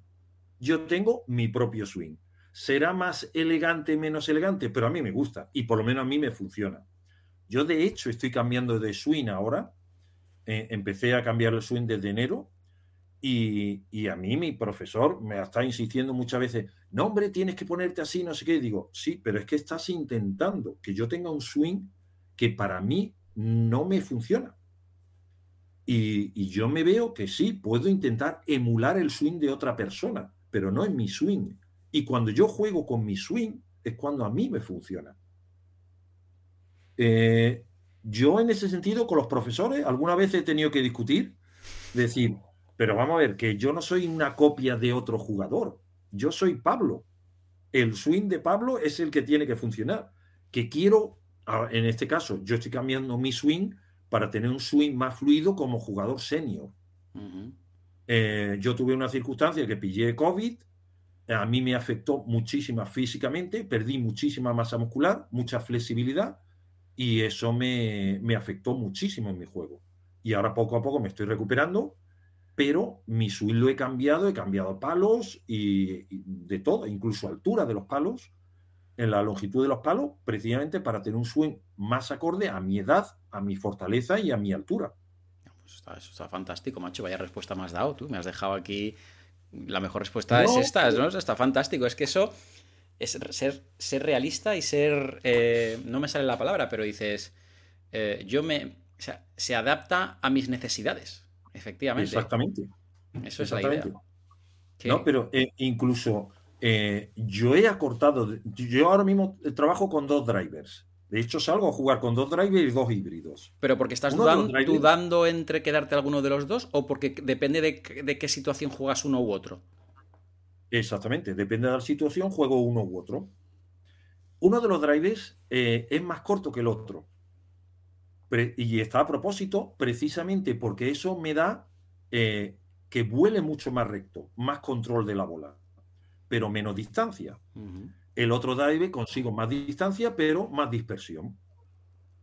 Yo tengo mi propio swing será más elegante, menos elegante, pero a mí me gusta y por lo menos a mí me funciona. Yo de hecho estoy cambiando de swing ahora. Eh, empecé a cambiar el swing desde enero y, y, a mí mi profesor me está insistiendo muchas veces, no hombre, tienes que ponerte así, no sé qué. digo, sí, pero es que estás intentando que yo tenga un swing que para mí no me funciona. Y, y yo me veo que sí, puedo intentar emular el swing de otra persona, pero no en mi swing. Y cuando yo juego con mi swing, es cuando a mí me funciona. Eh, yo en ese sentido, con los profesores, alguna vez he tenido que discutir, decir, pero vamos a ver, que yo no soy una copia de otro jugador, yo soy Pablo. El swing de Pablo es el que tiene que funcionar. Que quiero, en este caso, yo estoy cambiando mi swing para tener un swing más fluido como jugador senior. Eh, yo tuve una circunstancia que pillé COVID, a mí me afectó muchísimo físicamente, perdí muchísima masa muscular, mucha flexibilidad y eso me, afectó muchísimo en mi juego. Y ahora poco a poco me estoy recuperando, pero mi swing lo he cambiado, he cambiado palos y, de todo, incluso altura de los palos, en la longitud de los palos, precisamente para tener un swing más acorde a mi edad, a mi fortaleza y a mi altura. Pues eso está fantástico, macho. Vaya respuesta más dado tú. Me has dejado aquí la mejor respuesta es esta, ¿no? Está fantástico. Es que eso es ser, ser realista y ser. Eh, no me sale la palabra, pero dices. Eh, yo me. O sea, se adapta a mis necesidades. Efectivamente. Exactamente. Eso es la idea. No, pero eh, incluso yo he acortado. Yo ahora mismo trabajo con dos drivers. De hecho, salgo a jugar con dos drivers y dos híbridos. ¿Pero porque estás dudando, entre quedarte alguno de los dos o porque depende de, qué situación juegas uno u otro? Exactamente, depende de la situación, juego uno u otro. Uno de los drivers eh, es más corto que el otro. y está a propósito precisamente porque eso me da eh, que vuele mucho más recto, más control de la bola, pero menos distancia. El otro drive consigo más distancia, pero más dispersión.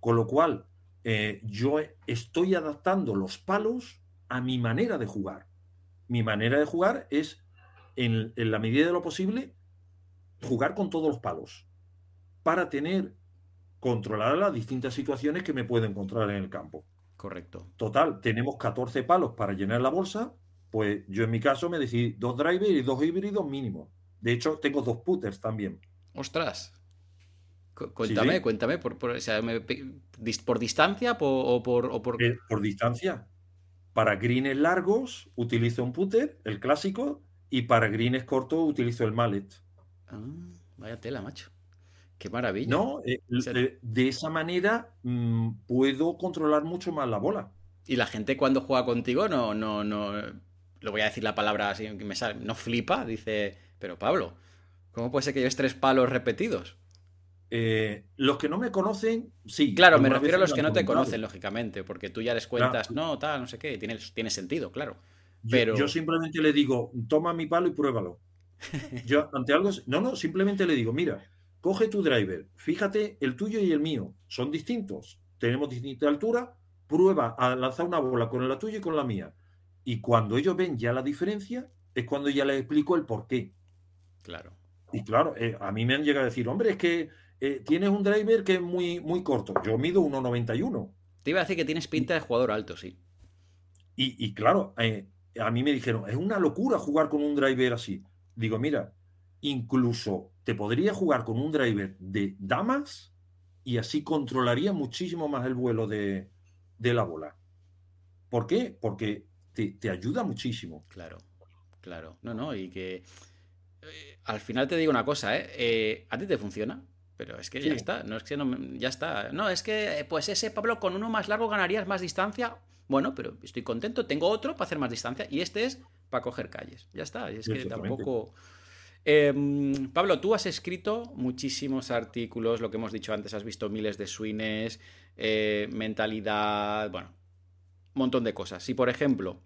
Con lo cual, eh, yo estoy adaptando los palos a mi manera de jugar. Mi manera de jugar es, en, la medida de lo posible, jugar con todos los palos para tener controladas las distintas situaciones que me puedo encontrar en el campo. Correcto. Total, tenemos 14 palos para llenar la bolsa, pues yo en mi caso me decidí dos drivers y dos híbridos mínimos. De hecho, tengo dos putters también. Ostras. Cuéntame, cuéntame, por, por, distancia o por, eh, por... distancia. Para greens largos utilizo un putter, el clásico, y para greens cortos utilizo el mallet. Ah, vaya tela, macho. Qué maravilla. No, eh, eh, de esa manera mm, puedo controlar mucho más la bola. Y la gente cuando juega contigo no, no, no, lo voy a decir la palabra así que me sale, no flipa, dice, pero Pablo, ¿cómo puede ser que lleves tres palos repetidos? Eh, los que no me conocen, sí. Claro, me refiero a los que no te conocen, lógicamente, porque tú ya les cuentas, no, tal, no sé qué, tiene, tiene sentido, claro. Pero... Yo, simplemente le digo, toma mi palo y pruébalo. yo, ante algo, no, no, simplemente le digo, mira, coge tu driver, fíjate, el tuyo y el mío son distintos, tenemos distinta altura, prueba a lanzar una bola con la tuya y con la mía. Y cuando ellos ven ya la diferencia, es cuando ya les explico el por qué. Claro. Y claro, eh, a mí me han llegado a decir, hombre, es que eh, tienes un driver que es muy, muy corto. Yo mido 1,91. Te iba a decir que tienes pinta de jugador alto, sí. Y, claro, eh, a mí me dijeron, es una locura jugar con un driver así. Digo, mira, incluso te podría jugar con un driver de damas y así controlaría muchísimo más el vuelo de, la bola. ¿Por qué? Porque te, ayuda muchísimo. Claro, claro. No, no, y que eh, al final te digo una cosa, ¿eh? ¿A ti te funciona? Pero es que ya está, no es que no, ya está. No, es que pues ese Pablo con uno más largo ganarías más distancia. Bueno, pero estoy contento, tengo otro para hacer más distancia y este es para coger calles. Ya está, y es que tampoco... Em, Pablo, tú has escrito muchísimos artículos, lo que hemos dicho antes, has visto miles de swings, eh, mentalidad, bueno, un montón de cosas. Si, por ejemplo,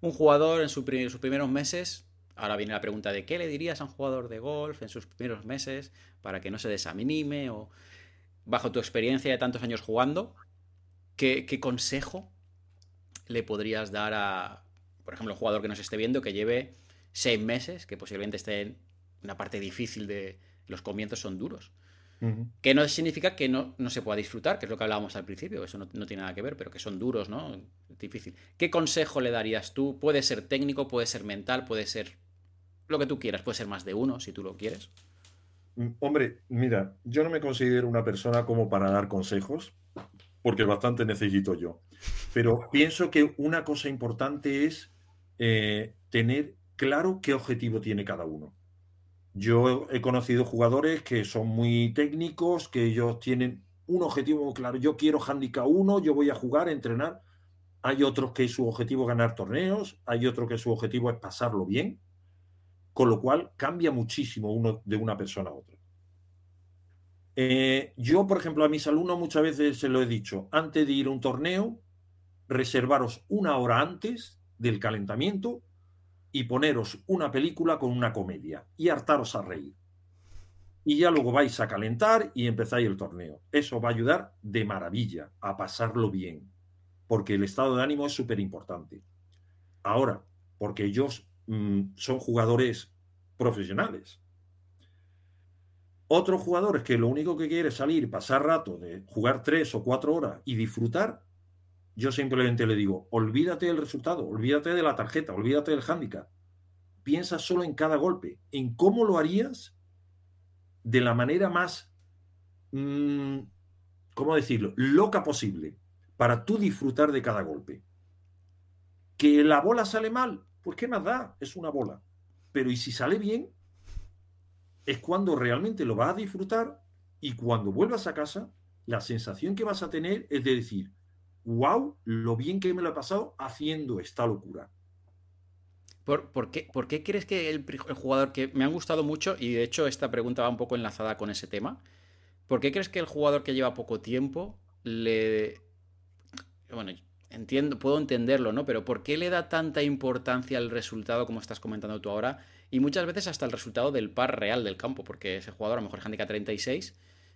un jugador en sus primeros meses Ahora viene la pregunta de qué le dirías a un jugador de golf en sus primeros meses para que no se desanime o bajo tu experiencia de tantos años jugando, ¿qué, consejo le podrías dar a, por ejemplo, un jugador que nos esté viendo que lleve seis meses, que posiblemente esté en una parte difícil de los comienzos son duros? Que no significa que no, no, se pueda disfrutar, que es lo que hablábamos al principio, eso no, no, tiene nada que ver, pero que son duros, ¿no? Difícil. ¿Qué consejo le darías tú? Puede ser técnico, puede ser mental, puede ser lo que tú quieras, puede ser más de uno si tú lo quieres. Mm, hombre, mira, yo no me considero una persona como para dar consejos, porque bastante necesito yo. Pero pienso que una cosa importante es eh, tener claro qué objetivo tiene cada uno. Yo he conocido jugadores que son muy técnicos, que ellos tienen un objetivo claro. Yo quiero handicap 1, yo voy a jugar, entrenar. Hay otros que su objetivo es ganar torneos, hay otros que su objetivo es pasarlo bien con lo cual cambia muchísimo uno de una persona a otra. Eh, yo, por ejemplo, a mis alumnos muchas veces se lo he dicho, antes de ir a un torneo, reservaros una hora antes del calentamiento y poneros una película con una comedia y hartaros a reír. Y ya luego vais a calentar y empezáis el torneo. Eso va a ayudar de maravilla a pasarlo bien, porque el estado de ánimo es súper importante. Ahora, porque ellos Mm, son jugadores profesionales. Otros jugadores que lo único que quiere es salir, pasar rato, de jugar tres o cuatro horas y disfrutar, yo simplemente le digo, olvídate del resultado, olvídate de la tarjeta, olvídate del hándicap. Piensa solo en cada golpe, en cómo lo harías de la manera más, mm, ¿cómo decirlo?, loca posible, para tú disfrutar de cada golpe. Que la bola sale mal, pues ¿qué más da? Es una bola. Pero y si sale bien, es cuando realmente lo vas a disfrutar y cuando vuelvas a casa, la sensación que vas a tener es de decir, wow, lo bien que me lo he pasado haciendo esta locura. ¿Por, qué, ¿Por, qué, crees que el, jugador que me ha gustado mucho, y de hecho esta pregunta va un poco enlazada con ese tema, ¿por qué crees que el jugador que lleva poco tiempo le... Bueno, entiendo, puedo entenderlo, ¿no? Pero ¿por qué le da tanta importancia al resultado, como estás comentando tú ahora? Y muchas veces hasta el resultado del par real del campo, porque ese jugador a lo mejor handicap 36,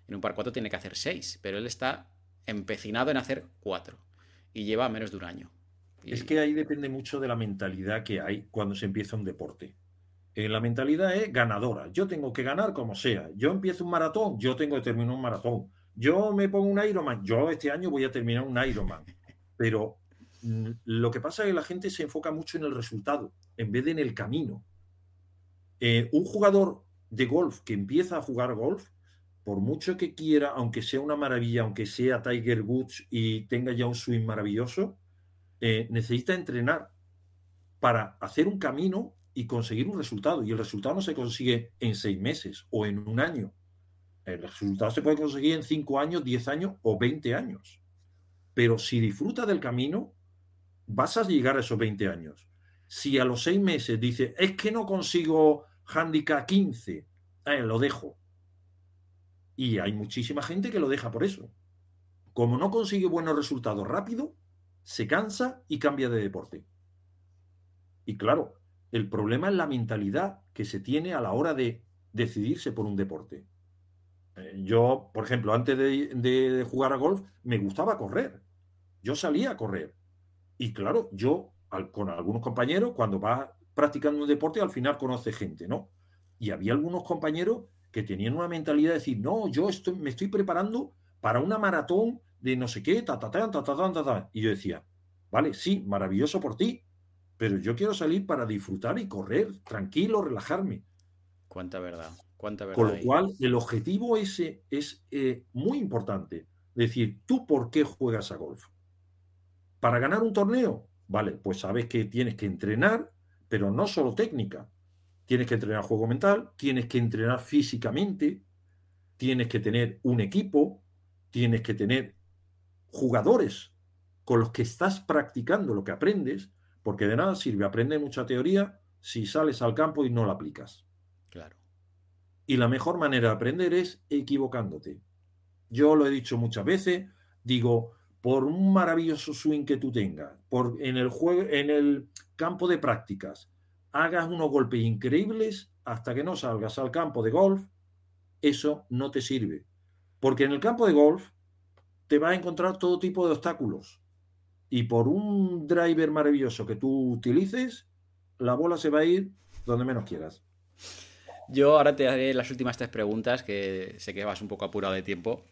en un par 4 tiene que hacer 6, pero él está empecinado en hacer 4 y lleva menos de un año. Es que ahí depende mucho de la mentalidad que hay cuando se empieza un deporte. Eh, la mentalidad es ganadora. Yo tengo que ganar como sea. Yo empiezo un maratón, yo tengo que terminar un maratón. Yo me pongo un Ironman, yo este año voy a terminar un Ironman. Pero mm, lo que pasa es que la gente se enfoca mucho en el resultado en vez de en el camino. Eh, un jugador de golf que empieza a jugar golf, por mucho que quiera, aunque sea una maravilla, aunque sea Tiger Woods y tenga ya un swing maravilloso, eh, necesita entrenar para hacer un camino y conseguir un resultado. Y el resultado no se consigue en seis meses o en un año. El resultado se puede conseguir en cinco años, diez años o veinte años. Pero si disfrutas del camino, vas a llegar a esos 20 años. Si a los seis meses dices, es que no consigo handicap 15, eh, lo dejo. Y hay muchísima gente que lo deja por eso. Como no consigue buenos resultados rápido, se cansa y cambia de deporte. Y claro, el problema es la mentalidad que se tiene a la hora de decidirse por un deporte. Eh, yo, por ejemplo, antes de, jugar a golf, me gustaba correr. Yo salía a correr. Y claro, yo con algunos compañeros, cuando vas practicando un deporte, al final conoce gente, ¿no? Y había algunos compañeros que tenían una mentalidad de decir, no, yo estoy, me estoy preparando para una maratón de no sé qué, ta, ta, ta, ta, ta, ta, ta. Y yo decía, vale, sí, maravilloso por ti, pero yo quiero salir para disfrutar y correr tranquilo, relajarme. Cuánta verdad, cuánta verdad. Con lo cual, el objetivo ese es eh, muy importante. Decir, ¿tú por qué juegas a golf? ¿Para ganar un torneo? Vale, pues sabes que tienes que entrenar, pero no solo técnica. Tienes que entrenar juego mental, tienes que entrenar físicamente, tienes que tener un equipo, tienes que tener jugadores con los que estás practicando lo que aprendes, porque de nada sirve aprender mucha teoría si sales al campo y no la aplicas. Claro. Y la mejor manera de aprender es equivocándote. Yo lo he dicho muchas veces, digo, por un maravilloso swing que tú tengas, por en el juego, en el campo de prácticas, hagas unos golpes increíbles hasta que no salgas al campo de golf, eso no te sirve. Porque en el campo de golf te vas a encontrar todo tipo de obstáculos. Y por un driver maravilloso que tú utilices, la bola se va a ir donde menos quieras. Yo ahora te haré las últimas tres preguntas, que sé que vas un poco apurado de tiempo.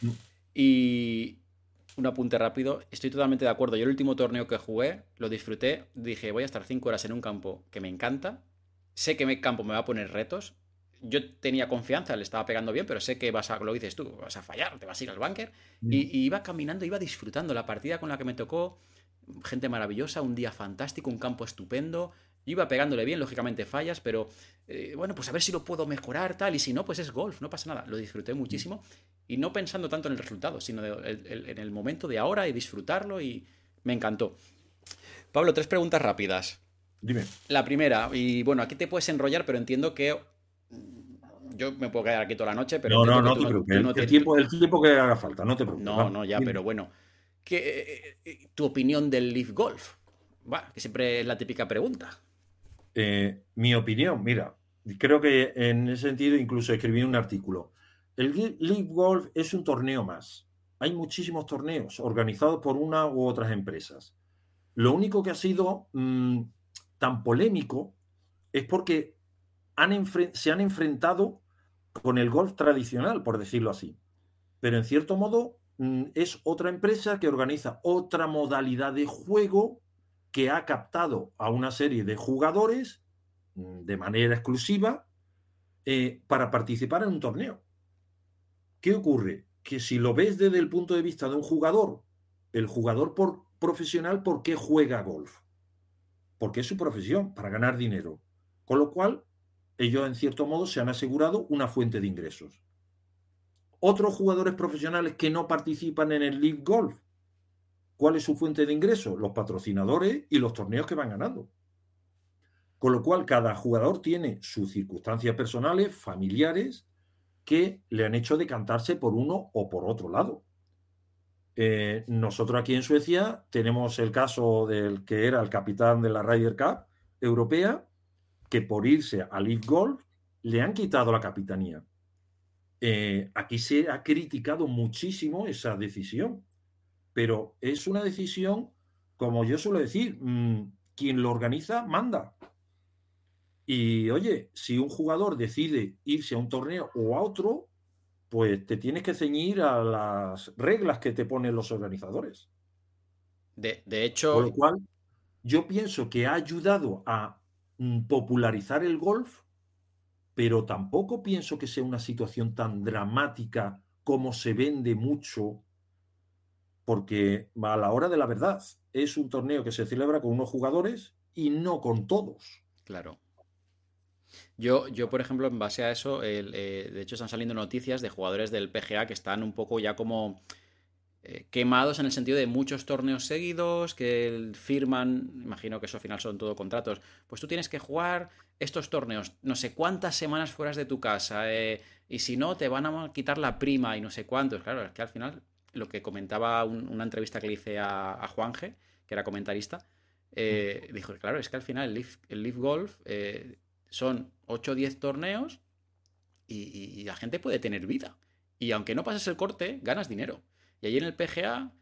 Mm. Y un apunte rápido, estoy totalmente de acuerdo. Yo el último torneo que jugué, lo disfruté, dije, voy a estar cinco horas en un campo que me encanta, sé que mi campo me va a poner retos, yo tenía confianza, le estaba pegando bien, pero sé que vas a, lo dices tú, vas a fallar, te vas a ir al bunker. Mm. Y, iba caminando, iba disfrutando la partida con la que me tocó, gente maravillosa, un día fantástico, un campo estupendo. Iba pegándole bien, lógicamente fallas, pero eh, bueno, pues a ver si lo puedo mejorar, tal, y si no, pues es golf, no pasa nada. Lo disfruté muchísimo y no pensando tanto en el resultado, sino en el momento de ahora y disfrutarlo y me encantó. Pablo, tres preguntas rápidas. Dime. La primera, y bueno, aquí te puedes enrollar, pero entiendo que yo me puedo quedar aquí toda la noche, pero... No, no, no te preocupes. el, tiempo, el, tiempo, que haga falta, no te preocupes. No, no, ya, pero bueno. ¿qué, eh, eh, ¿Tu opinión del Leaf Golf? que siempre es la típica pregunta. Eh, mi opinión, mira, creo que en ese sentido incluso escribí un artículo. El Leaf Golf es un torneo más. Hay muchísimos torneos organizados por una u otras empresas. Lo único que ha sido mm, tan polémico es porque se han enfrentado con el golf tradicional, por decirlo así. Pero en cierto modo mm, es otra empresa que organiza otra modalidad de juego que ha captado a una serie de jugadores mm, de manera exclusiva eh, para participar en un torneo. ¿Qué ocurre? Que si lo ves desde el punto de vista de un jugador, el jugador por, profesional, ¿por qué juega golf? Porque es su profesión, para ganar dinero. Con lo cual, ellos en cierto modo se han asegurado una fuente de ingresos. Otros jugadores profesionales que no participan en el League Golf, ¿cuál es su fuente de ingresos? Los patrocinadores y los torneos que van ganando. Con lo cual, cada jugador tiene sus circunstancias personales, familiares, que le han hecho decantarse por uno o por otro lado. Eh, nosotros aquí en Suecia tenemos el caso del que era el capitán de la Ryder Cup europea, que por irse a Leaf Golf le han quitado la capitanía. Eh, aquí se ha criticado muchísimo esa decisión, pero es una decisión, como yo suelo decir, mm, quien lo organiza manda. Y oye, si un jugador decide irse a un torneo o a otro, pues te tienes que ceñir a las reglas que te ponen los organizadores. De, de hecho. Con lo cual, yo pienso que ha ayudado a Mm, popularizar el golf, pero tampoco pienso que sea una situación tan dramática como se vende mucho, porque a la hora de la verdad es un torneo que se celebra con unos jugadores y no con todos. Claro. Yo, yo, por ejemplo, en base a eso, eh, de hecho están saliendo noticias de jugadores del PGA que están un poco ya como eh, quemados en el sentido de muchos torneos seguidos, que firman, imagino que eso al final son todo contratos, pues tú tienes que jugar estos torneos no sé cuántas semanas fuera de tu casa, eh, y si no, te van a quitar la prima y no sé cuántos. Claro, es que al final, lo que comentaba una entrevista que le hice a, Juanje, que era comentarista, dijo, claro, es que al final el Leaf, Golf son 8 o 10 torneos y, la gente puede tener vida. Y aunque no pases el corte, ganas dinero. Y allí en el PGA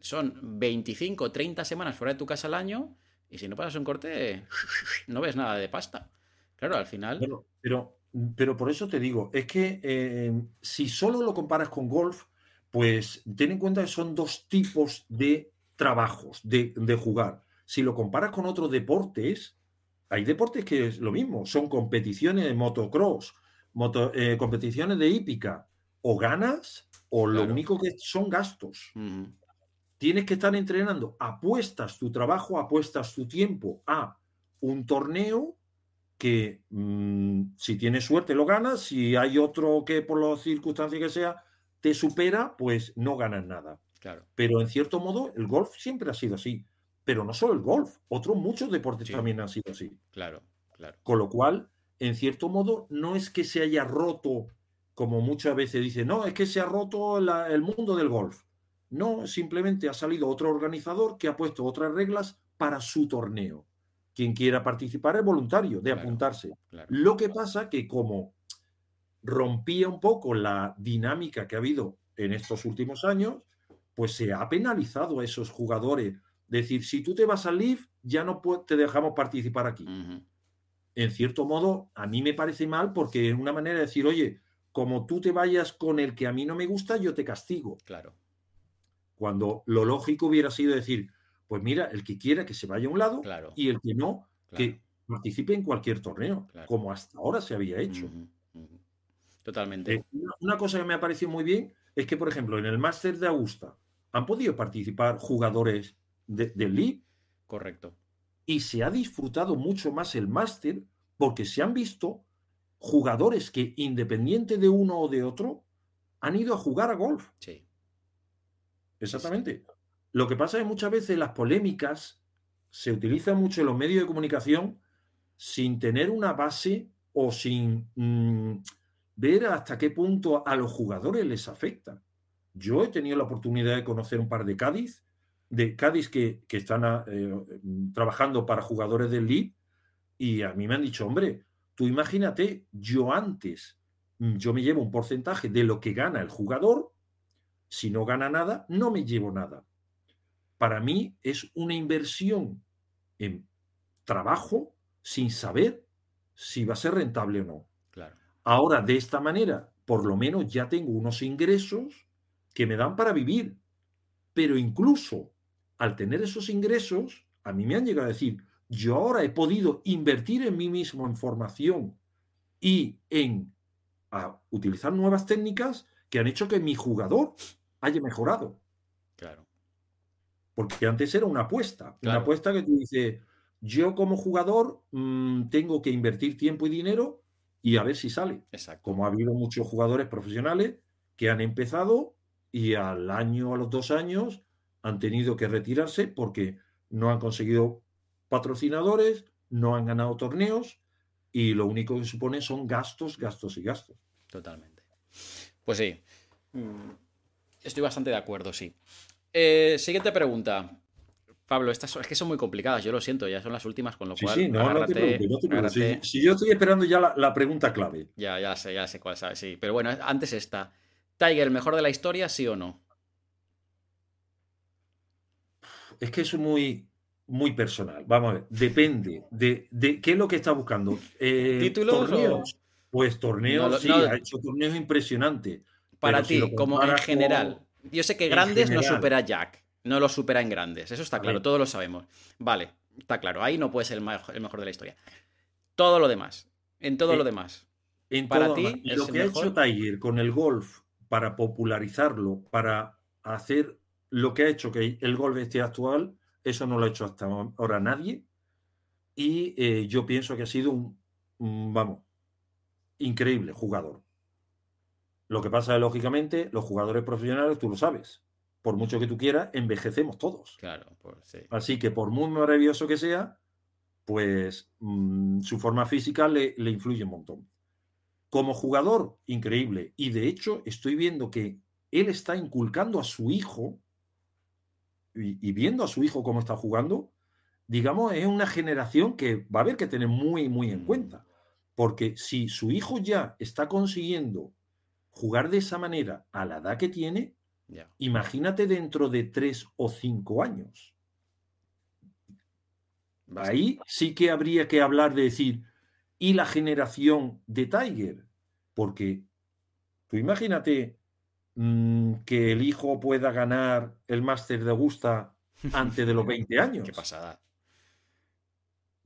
son 25, 30 semanas fuera de tu casa al año y si no pasas un corte, no ves nada de pasta. Claro, al final... Pero, pero, por eso te digo, es que eh, si solo lo comparas con golf, pues ten en cuenta que son dos tipos de trabajos, de, de jugar. Si lo comparas con otros deportes, hay deportes que es lo mismo, son competiciones de motocross, eh, competiciones de hípica, o ganas o lo único que son gastos. Tienes que estar entrenando, apuestas tu trabajo, apuestas tu tiempo a un torneo que mm, si tienes suerte lo ganas, si hay otro que por las circunstancias que sea te supera, pues no ganas nada. Claro. Pero en cierto modo el golf siempre ha sido así pero no solo el golf, otros muchos deportes también han sido así. Claro, claro. Con lo cual, en cierto modo, no es que se haya roto, como muchas veces dicen, no, es que se ha roto el mundo del golf. No, simplemente ha salido otro organizador que ha puesto otras reglas para su torneo. Quien quiera participar es voluntario de apuntarse. Lo que pasa que como rompía un poco la dinámica que ha habido en estos últimos años, pues se ha penalizado a esos jugadores Decir, si tú te vas al Leaf, ya no te dejamos participar aquí. En cierto modo, a mí me parece mal porque es una manera de decir, oye, como tú te vayas con el que a mí no me gusta, yo te castigo. Claro. Cuando lo lógico hubiera sido decir, pues mira, el que quiera que se vaya a un lado y el que no, que participe en cualquier torneo, como hasta ahora se había hecho. Totalmente. Eh, una cosa que me ha parecido muy bien es que, por ejemplo, en el Máster de Augusta han podido participar jugadores del League. Correcto. Y se ha disfrutado mucho más el máster porque se han visto jugadores que, independiente de uno o de otro, han ido a jugar a golf. Sí. Exactamente. Lo que pasa es que muchas veces las polémicas se utilizan mucho en los medios de comunicación sin tener una base o sin mm, ver hasta qué punto a los jugadores les afecta. Yo he tenido la oportunidad de conocer un par de Cádiz de Cádiz que, están ah, eh, trabajando para jugadores del League y a mí me han dicho, hombre, tú imagínate, yo antes, yo me llevo un porcentaje de lo que gana el jugador, si no gana nada, no me llevo nada. Para mí es una inversión en trabajo sin saber si va a ser rentable o no. Claro. Ahora, de esta manera, por lo menos ya tengo unos ingresos que me dan para vivir. Pero incluso al tener esos ingresos, a mí me han llegado a decir, yo ahora he podido invertir en mí mismo en formación y en utilizar nuevas técnicas que han hecho que mi jugador haya mejorado. Claro. Porque antes era una apuesta, una apuesta que tú dices, yo como jugador mm, tengo que invertir tiempo y dinero y a ver si sale. Exacto. Como ha habido muchos jugadores profesionales que han empezado y al año, a los dos años, han tenido que retirarse porque no han conseguido patrocinadores, no han ganado torneos y lo único que supone son gastos, gastos y gastos. Totalmente. Pues sí, mm, estoy bastante de acuerdo, sí. Eh, siguiente pregunta. Pablo, estas es que son muy complicadas, yo lo siento, ya son las últimas, con lo cual. Sí, no, no te Si, yo estoy esperando ya la, pregunta clave. Ya, ya sé, ya sé cuál sabe, sí. Pero bueno, antes está. ¿Tiger, el mejor de la historia, sí o no? Es que es muy, muy personal. Vamos a ver, depende de, qué es lo que está buscando. Eh, ¿Títulos? Torneos. Pues torneos, sí, ha hecho torneos impresionantes. Para ti, como en general. Yo sé que grandes no supera Jack, no lo supera en grandes, eso está claro, todos lo sabemos. Vale, está claro, ahí no puede ser el mejor, de la historia. Todo lo demás, en todo lo demás. En para ti, lo que ha hecho Tiger con el golf para popularizarlo, para hacer lo que ha hecho que el golf este actual, eso no lo ha hecho hasta ahora nadie. Y eh, yo pienso que ha sido un, vamos, increíble jugador. Lo que pasa es, lógicamente, los jugadores profesionales, tú lo sabes, por mucho que tú quieras, envejecemos todos. Claro, pues sí. Así que por muy maravilloso que sea, pues mm, su forma física le, le, influye un montón. Como jugador, increíble. Y de hecho, estoy viendo que él está inculcando a su hijo y, y viendo a su hijo cómo está jugando, digamos, es una generación que va a haber que tener muy, muy en cuenta. Porque si su hijo ya está consiguiendo jugar de esa manera a la edad que tiene, imagínate dentro de tres o cinco años. Ahí sí que habría que hablar de decir, ¿y la generación de Tiger? Porque tú imagínate mm, que el hijo pueda ganar el máster de Augusta antes de los 20 años. Qué pasada.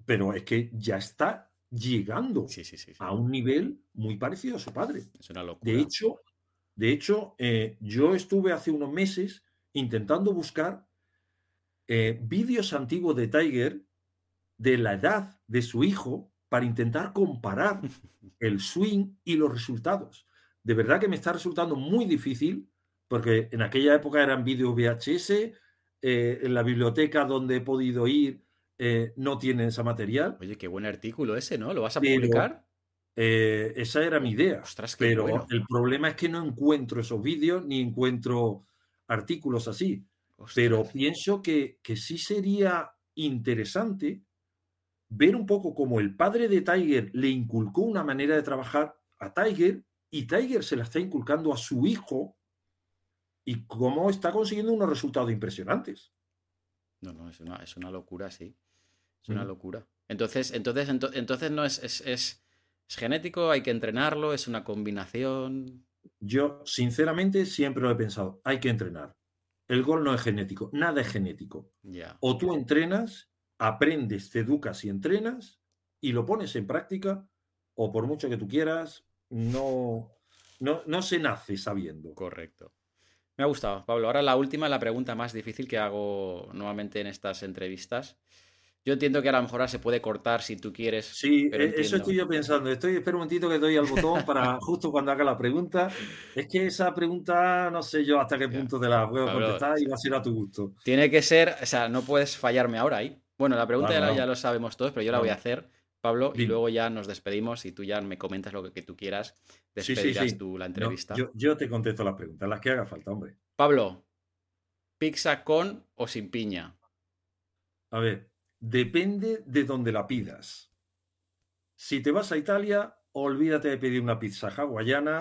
Pero es que ya está llegando Sí, sí, sí. sí. a un nivel muy parecido a su padre. Es una locura. De hecho, de hecho eh, yo estuve hace unos meses intentando buscar eh, vídeos antiguos de Tiger de la edad de su hijo para intentar comparar el swing y los resultados. De verdad que me está resultando muy difícil porque en aquella época eran vídeos VHS, eh, en la biblioteca donde he podido ir eh, no tiene ese material. Oye, qué buen artículo ese, ¿no? ¿Lo vas a Pero- publicar? Eh, esa era mi idea. Ostras, qué Pero bueno. el problema es que no encuentro esos vídeos ni encuentro artículos así. Pero pienso que, que sí sería interesante ver un poco cómo el padre de Tiger le inculcó una manera de trabajar a Tiger y Tiger se la está inculcando a su hijo y cómo está consiguiendo unos resultados impresionantes. No, no, es una, es una locura, sí. Es una locura. Entonces, entonces, ento- entonces no es, es, es- es genético, hay que entrenarlo, es una combinación. Yo, sinceramente, siempre lo he pensado, hay que entrenar. El gol no es genético, nada es genético. O tú entrenas, aprendes, te educas y entrenas y lo pones en práctica, o por mucho que tú quieras, no, no, no se nace sabiendo. Correcto. Me ha gustado, Pablo. Ahora la última, la pregunta más difícil que hago nuevamente en estas entrevistas. Yo entiendo que a lo mejor ahora se puede cortar si tú quieres. Sí, e- eso entiendo. estoy yo pensando. Estoy, espera un momentito que doy al botón para justo cuando haga la pregunta. Es que esa pregunta no sé yo hasta qué punto te la puedo Pablo, contestar y va a ser a tu gusto. Tiene que ser, o sea, no puedes fallarme ahora ahí. Bueno, la pregunta ya, ya lo sabemos todos, pero yo la voy a hacer, Pablo, y luego ya nos despedimos y tú ya me comentas lo que, que tú quieras. Sí, Despedirás sí. tú la No, entrevista. yo, yo te contesto las preguntas, las que haga falta, hombre. Pablo, ¿pizza con o sin piña? A ver, depende de donde la pidas. Si te vas a Italia, olvídate de pedir una pizza hawaiana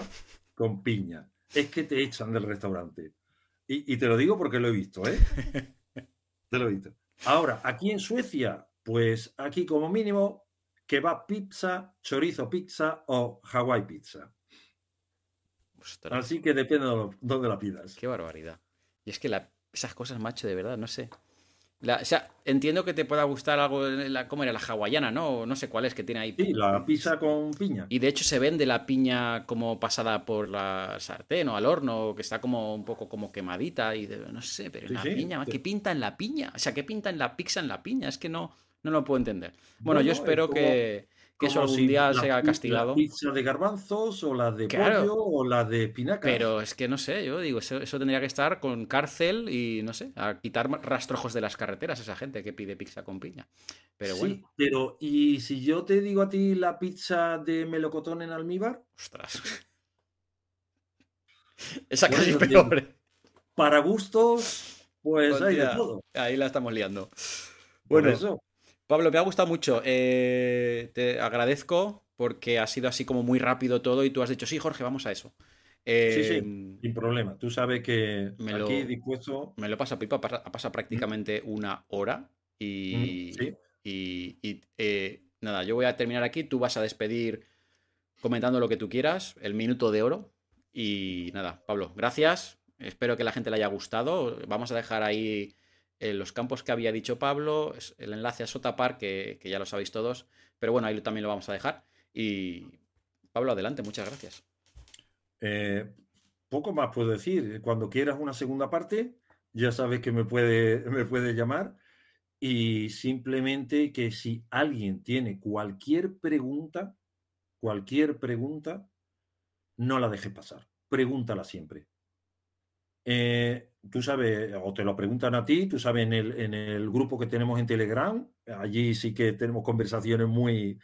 con piña. Es que te echan del restaurante. Y, y te lo digo porque lo he visto, ¿eh? Te lo he visto. Ahora, aquí en Suecia, pues aquí como mínimo, kebab pizza, chorizo pizza o Hawaii pizza. Ostras, Así que depende de donde la pidas. qué barbaridad. Y es que la- esas cosas, macho, de verdad, no sé. La- o sea, entiendo que te pueda gustar algo, la, ¿cómo era? La hawaiana, ¿no? No sé cuál es que tiene ahí. Sí, la pizza con piña. Y de hecho se vende la piña como pasada por la sartén o al horno, que está como un poco como quemadita y de- no sé, pero Sí, la sí. piña, ¿qué pinta en la piña? O sea, ¿qué pinta en la pizza en la piña? Es que no, no lo puedo entender. Bueno, yo es espero como- que, que eso algún si día sea castigado. La pizza de garbanzos o la de Claro. pollo o la de espinacas. Pero es que no sé, yo digo, eso, eso tendría que estar con cárcel y no sé, a quitar rastrojos de las carreteras esa gente que pide pizza con piña. Pero sí, bueno, pero ¿y si yo te digo a ti la pizza de melocotón en almíbar? ostras. Esa Bueno, casi peor. ¿eh? Para gustos, pues hay de todo. Ahí la estamos liando. Bueno, eso. Pablo, me ha gustado mucho. eh, te agradezco porque ha sido así como muy rápido todo y tú has dicho, sí, Jorge, vamos a eso. Sí, sí, Eh, sin problema. Tú sabes que Me aquí dispuesto. Me lo pasa pipa, ha pas- ha pasado prácticamente una hora y, Mm, sí. y- y, eh, nada, yo voy a terminar aquí, tú vas a despedir comentando lo que tú quieras, el minuto de oro y nada, Pablo, gracias, espero que la gente le haya gustado, vamos a dejar ahí eh, los campos que había dicho Pablo, el enlace a Sotapar, que, que ya lo sabéis todos, pero bueno, ahí también lo vamos a dejar y Pablo, adelante, muchas gracias. Eh, poco más puedo decir. Cuando quieras una segunda parte, ya sabes que me puede, me puede llamar. Y simplemente que si alguien tiene cualquier pregunta, cualquier pregunta, no la dejes pasar. Pregúntala siempre. Eh, tú sabes, o te lo preguntan a ti, tú sabes, en el, en el, grupo que tenemos en Telegram, allí sí que tenemos conversaciones muy,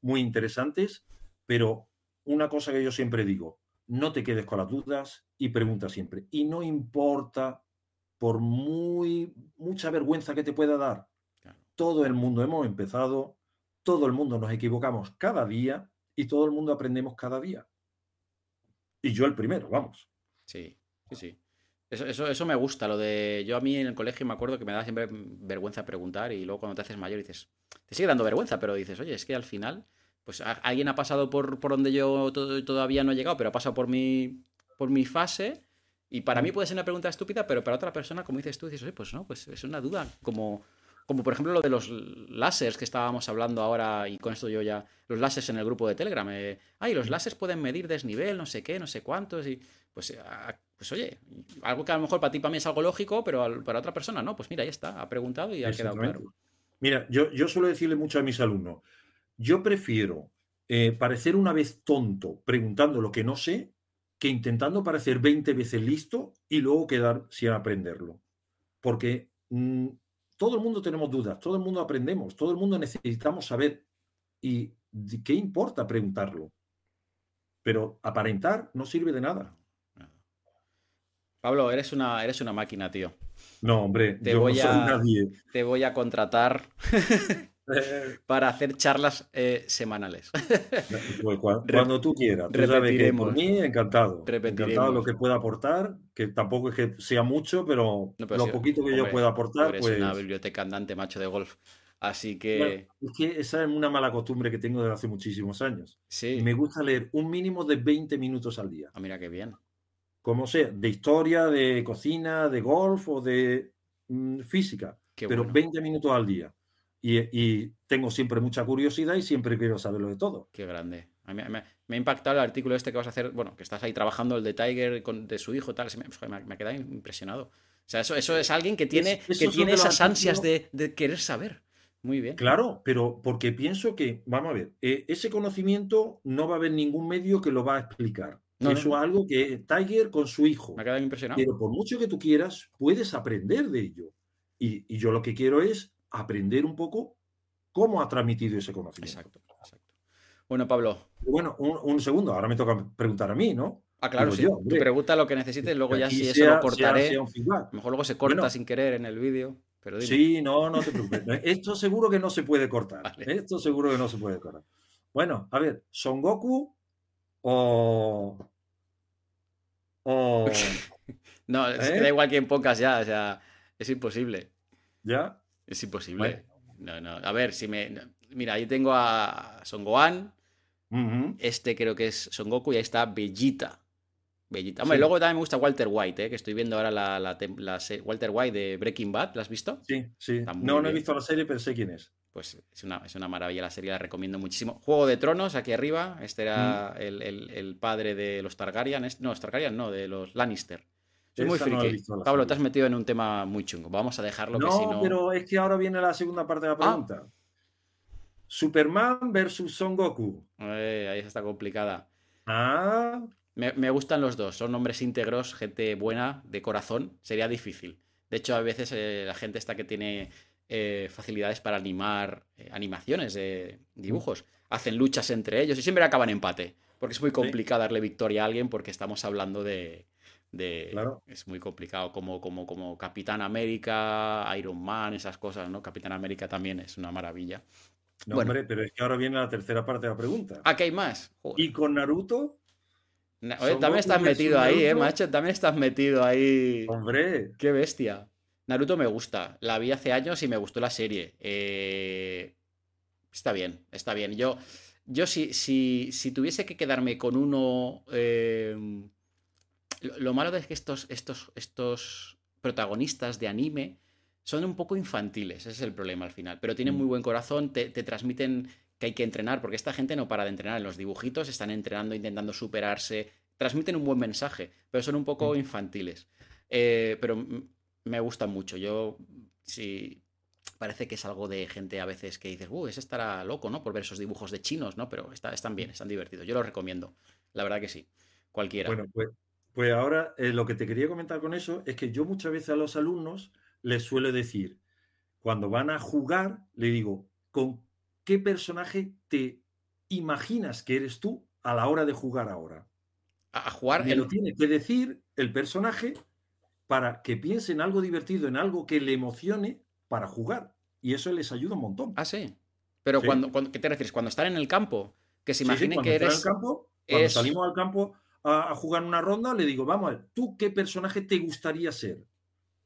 muy interesantes, pero una cosa que yo siempre digo, no te quedes con las dudas y pregunta siempre. Y no importa, por muy mucha vergüenza que te pueda dar, todo el mundo hemos empezado, todo el mundo nos equivocamos cada día y todo el mundo aprendemos cada día. Y yo el primero, vamos. Sí, sí, sí. Eso, eso, eso, me gusta, lo de. Yo a mí en el colegio me acuerdo que me da siempre vergüenza preguntar y luego cuando te haces mayor dices. Te sigue dando vergüenza, pero dices, oye, es que al final pues alguien ha pasado por, por donde yo todavía no he llegado, pero ha pasado por mi, por mi fase. Y para mí puede ser una pregunta estúpida, pero para otra persona, como dices tú, dices, Oye, pues no, pues es una duda. Como, como por ejemplo lo de los láseres que estábamos hablando ahora, y con esto yo ya, los láseres en el grupo de Telegram. Eh, ay, los láseres pueden medir desnivel, no sé qué, no sé cuántos. Y pues, pues oye, algo que a lo mejor para ti, para mí es algo lógico, pero para otra persona no. Pues mira, ahí está, ha preguntado y ha quedado claro. Mira, yo, yo suelo decirle mucho a mis alumnos, yo prefiero eh, parecer una vez tonto preguntando lo que no sé que intentando parecer 20 veces listo y luego quedar sin aprenderlo. Porque mm, todo el mundo tenemos dudas, todo el mundo aprendemos, todo el mundo necesitamos saber. ¿Y qué importa preguntarlo? Pero aparentar no sirve de nada. Pablo, eres una, eres una máquina, tío. No, hombre, te, voy, a, te voy a contratar para hacer charlas eh, semanales. Cuando, tú quieras. Tú sabes que por mí, encantado. Encantado lo que pueda aportar, que tampoco es que sea mucho, pero, lo poquito que yo pueda aportar. Es una pues biblioteca andante, macho de golf. Así que. es que esa es una mala costumbre que tengo desde hace muchísimos años. Sí. Me gusta leer un mínimo de 20 minutos al día. Ah, mira qué bien. Como sea, de historia, de cocina, de golf o de mm, física. pero 20 minutos al día. Y, tengo siempre mucha curiosidad y siempre quiero saberlo de todo. Qué grande. me, ha impactado el artículo este que vas a hacer, bueno, que estás ahí trabajando el de Tiger con, de su hijo, tal, me, me, ha quedado impresionado. O sea, eso, eso es alguien que tiene, que tiene esas ansias de, de, querer saber. Muy bien. Claro, pero porque pienso que, vamos a ver, eh, ese conocimiento no va a haber ningún medio que lo va a explicar. Eso es algo que Tiger con su hijo. Me ha quedado impresionado. Pero por mucho que tú quieras, puedes aprender de ello. Y, y yo lo que quiero es aprender un poco cómo ha transmitido ese conocimiento. Exacto, exacto. Bueno, Pablo. Bueno, un, segundo, ahora me toca preguntar a mí, ¿no? Ah, claro, sí. Tú pregunta lo que necesites, luego ya si eso lo cortaré. mejor luego se corta sin querer en el vídeo. Pero Sí, no, no te preocupes. Esto seguro que no se puede cortar. Esto seguro que no se puede cortar. Bueno, a ver, ¿Son Goku o. o... no, es que da ¿eh? igual quién pongas ya, o sea, es imposible. ¿Ya? Es imposible. No, no. A ver, si me. Mira, ahí tengo a Son Gohan. Este creo que es Son Goku y ahí está Bellita. Bellita. Hombre, luego también me gusta Walter White, ¿eh? que estoy viendo ahora la, la, Walter White de Breaking Bad. ¿La has visto? Sí, sí. No, no he visto la serie, pero sé quién es. Pues es una, es una maravilla la serie, la recomiendo muchísimo. Juego de Tronos, aquí arriba. Este era el, el, padre de los Targaryen. No, los Targaryen no, de los Lannister muy friki. Pablo, te has metido en un tema muy chungo. Vamos a dejarlo. No, que si no, pero es que ahora viene la segunda parte de la ah. pregunta. Superman versus Son Goku. ahí está complicada. Ah. Me, gustan los dos. Son hombres íntegros, gente buena, de corazón. Sería difícil. De hecho, a veces eh, la gente está que tiene eh, facilidades para animar eh, animaciones de dibujos. Hacen luchas entre ellos y siempre acaban empate. Porque es muy complicado darle victoria a alguien porque estamos hablando de, es muy complicado como, como, como Capitán América, Iron Man, esas cosas, ¿no? Capitán América también es una maravilla. No, hombre, pero es que ahora viene la tercera parte de la pregunta. ¿A qué hay más? ¿Y con Naruto? También estás metido ahí, ¿eh, macho? También estás metido ahí. Hombre. Qué bestia. Naruto me gusta. La vi hace años y me gustó la serie. Eh, está bien, está bien. Yo, yo si, si, si tuviese que quedarme con uno... Eh, lo, malo es que estos, estos, estos protagonistas de anime son un poco infantiles, ese es el problema al final, pero tienen muy mm. buen corazón, te, transmiten que hay que entrenar, porque esta gente no para de entrenar en los dibujitos, están entrenando, intentando superarse, transmiten un buen mensaje, pero son un poco mm. infantiles. Eh, pero me gustan mucho. Yo, sí, parece que es algo de gente a veces que dices, uh, ese estará loco, ¿no? Por ver esos dibujos de chinos, ¿no? Pero está, están bien, están divertidos. Yo los recomiendo. La verdad que sí. Cualquiera. Bueno, pues, pues ahora eh, lo que te quería comentar con eso es que yo muchas veces a los alumnos les suelo decir, cuando van a jugar, le digo, ¿con qué personaje te imaginas que eres tú a la hora de jugar ahora? A jugar. Me lo tiene que decir el personaje para que piense en algo divertido, en algo que le emocione para jugar. Y eso les ayuda un montón. Ah, sí. Pero Cuando, ¿qué te refieres? Cuando están en el campo, que se imaginen que eres. campo, cuando salimos al campo a, jugar una ronda, le digo, vamos a ver, ¿tú qué personaje te gustaría ser?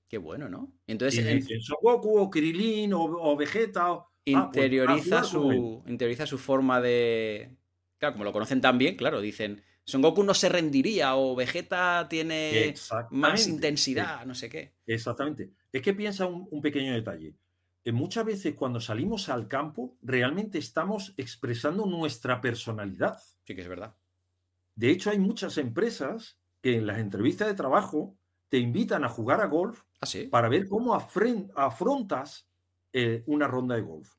Qué bueno, ¿no? Entonces. en... Goku o Krilin o, Vegeta. O... Ah, pues, interioriza, su, interioriza su forma de. Claro, como lo conocen tan bien, claro, dicen. Son Goku no se rendiría o Vegeta tiene más intensidad, no sé qué. Exactamente. Es que piensa un, pequeño detalle. Que muchas veces cuando salimos al campo, realmente estamos expresando nuestra personalidad. Sí, que es verdad. De hecho, hay muchas empresas que en las entrevistas de trabajo te invitan a jugar a golf ¿Ah, para ver cómo afrontas eh, una ronda de golf.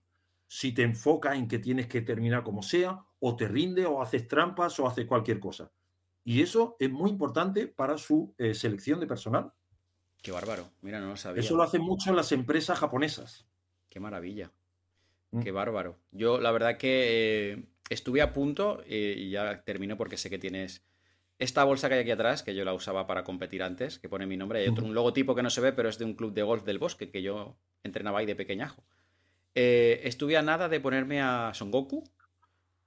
Si te enfocas en que tienes que terminar como sea, o te rinde, o haces trampas, o haces cualquier cosa. Y eso es muy importante para su eh, selección de personal. Qué bárbaro. Mira, no lo sabía. Eso lo hacen mucho las empresas japonesas. Qué maravilla. Mm. Qué bárbaro. Yo, la verdad que eh, estuve a punto, y ya termino porque sé que tienes esta bolsa que hay aquí atrás, que yo la usaba para competir antes, que pone mi nombre. Hay otro, un logotipo que no se ve, pero es de un club de golf del bosque que yo entrenaba ahí de pequeñajo. Eh, estuve a nada de ponerme a Son Goku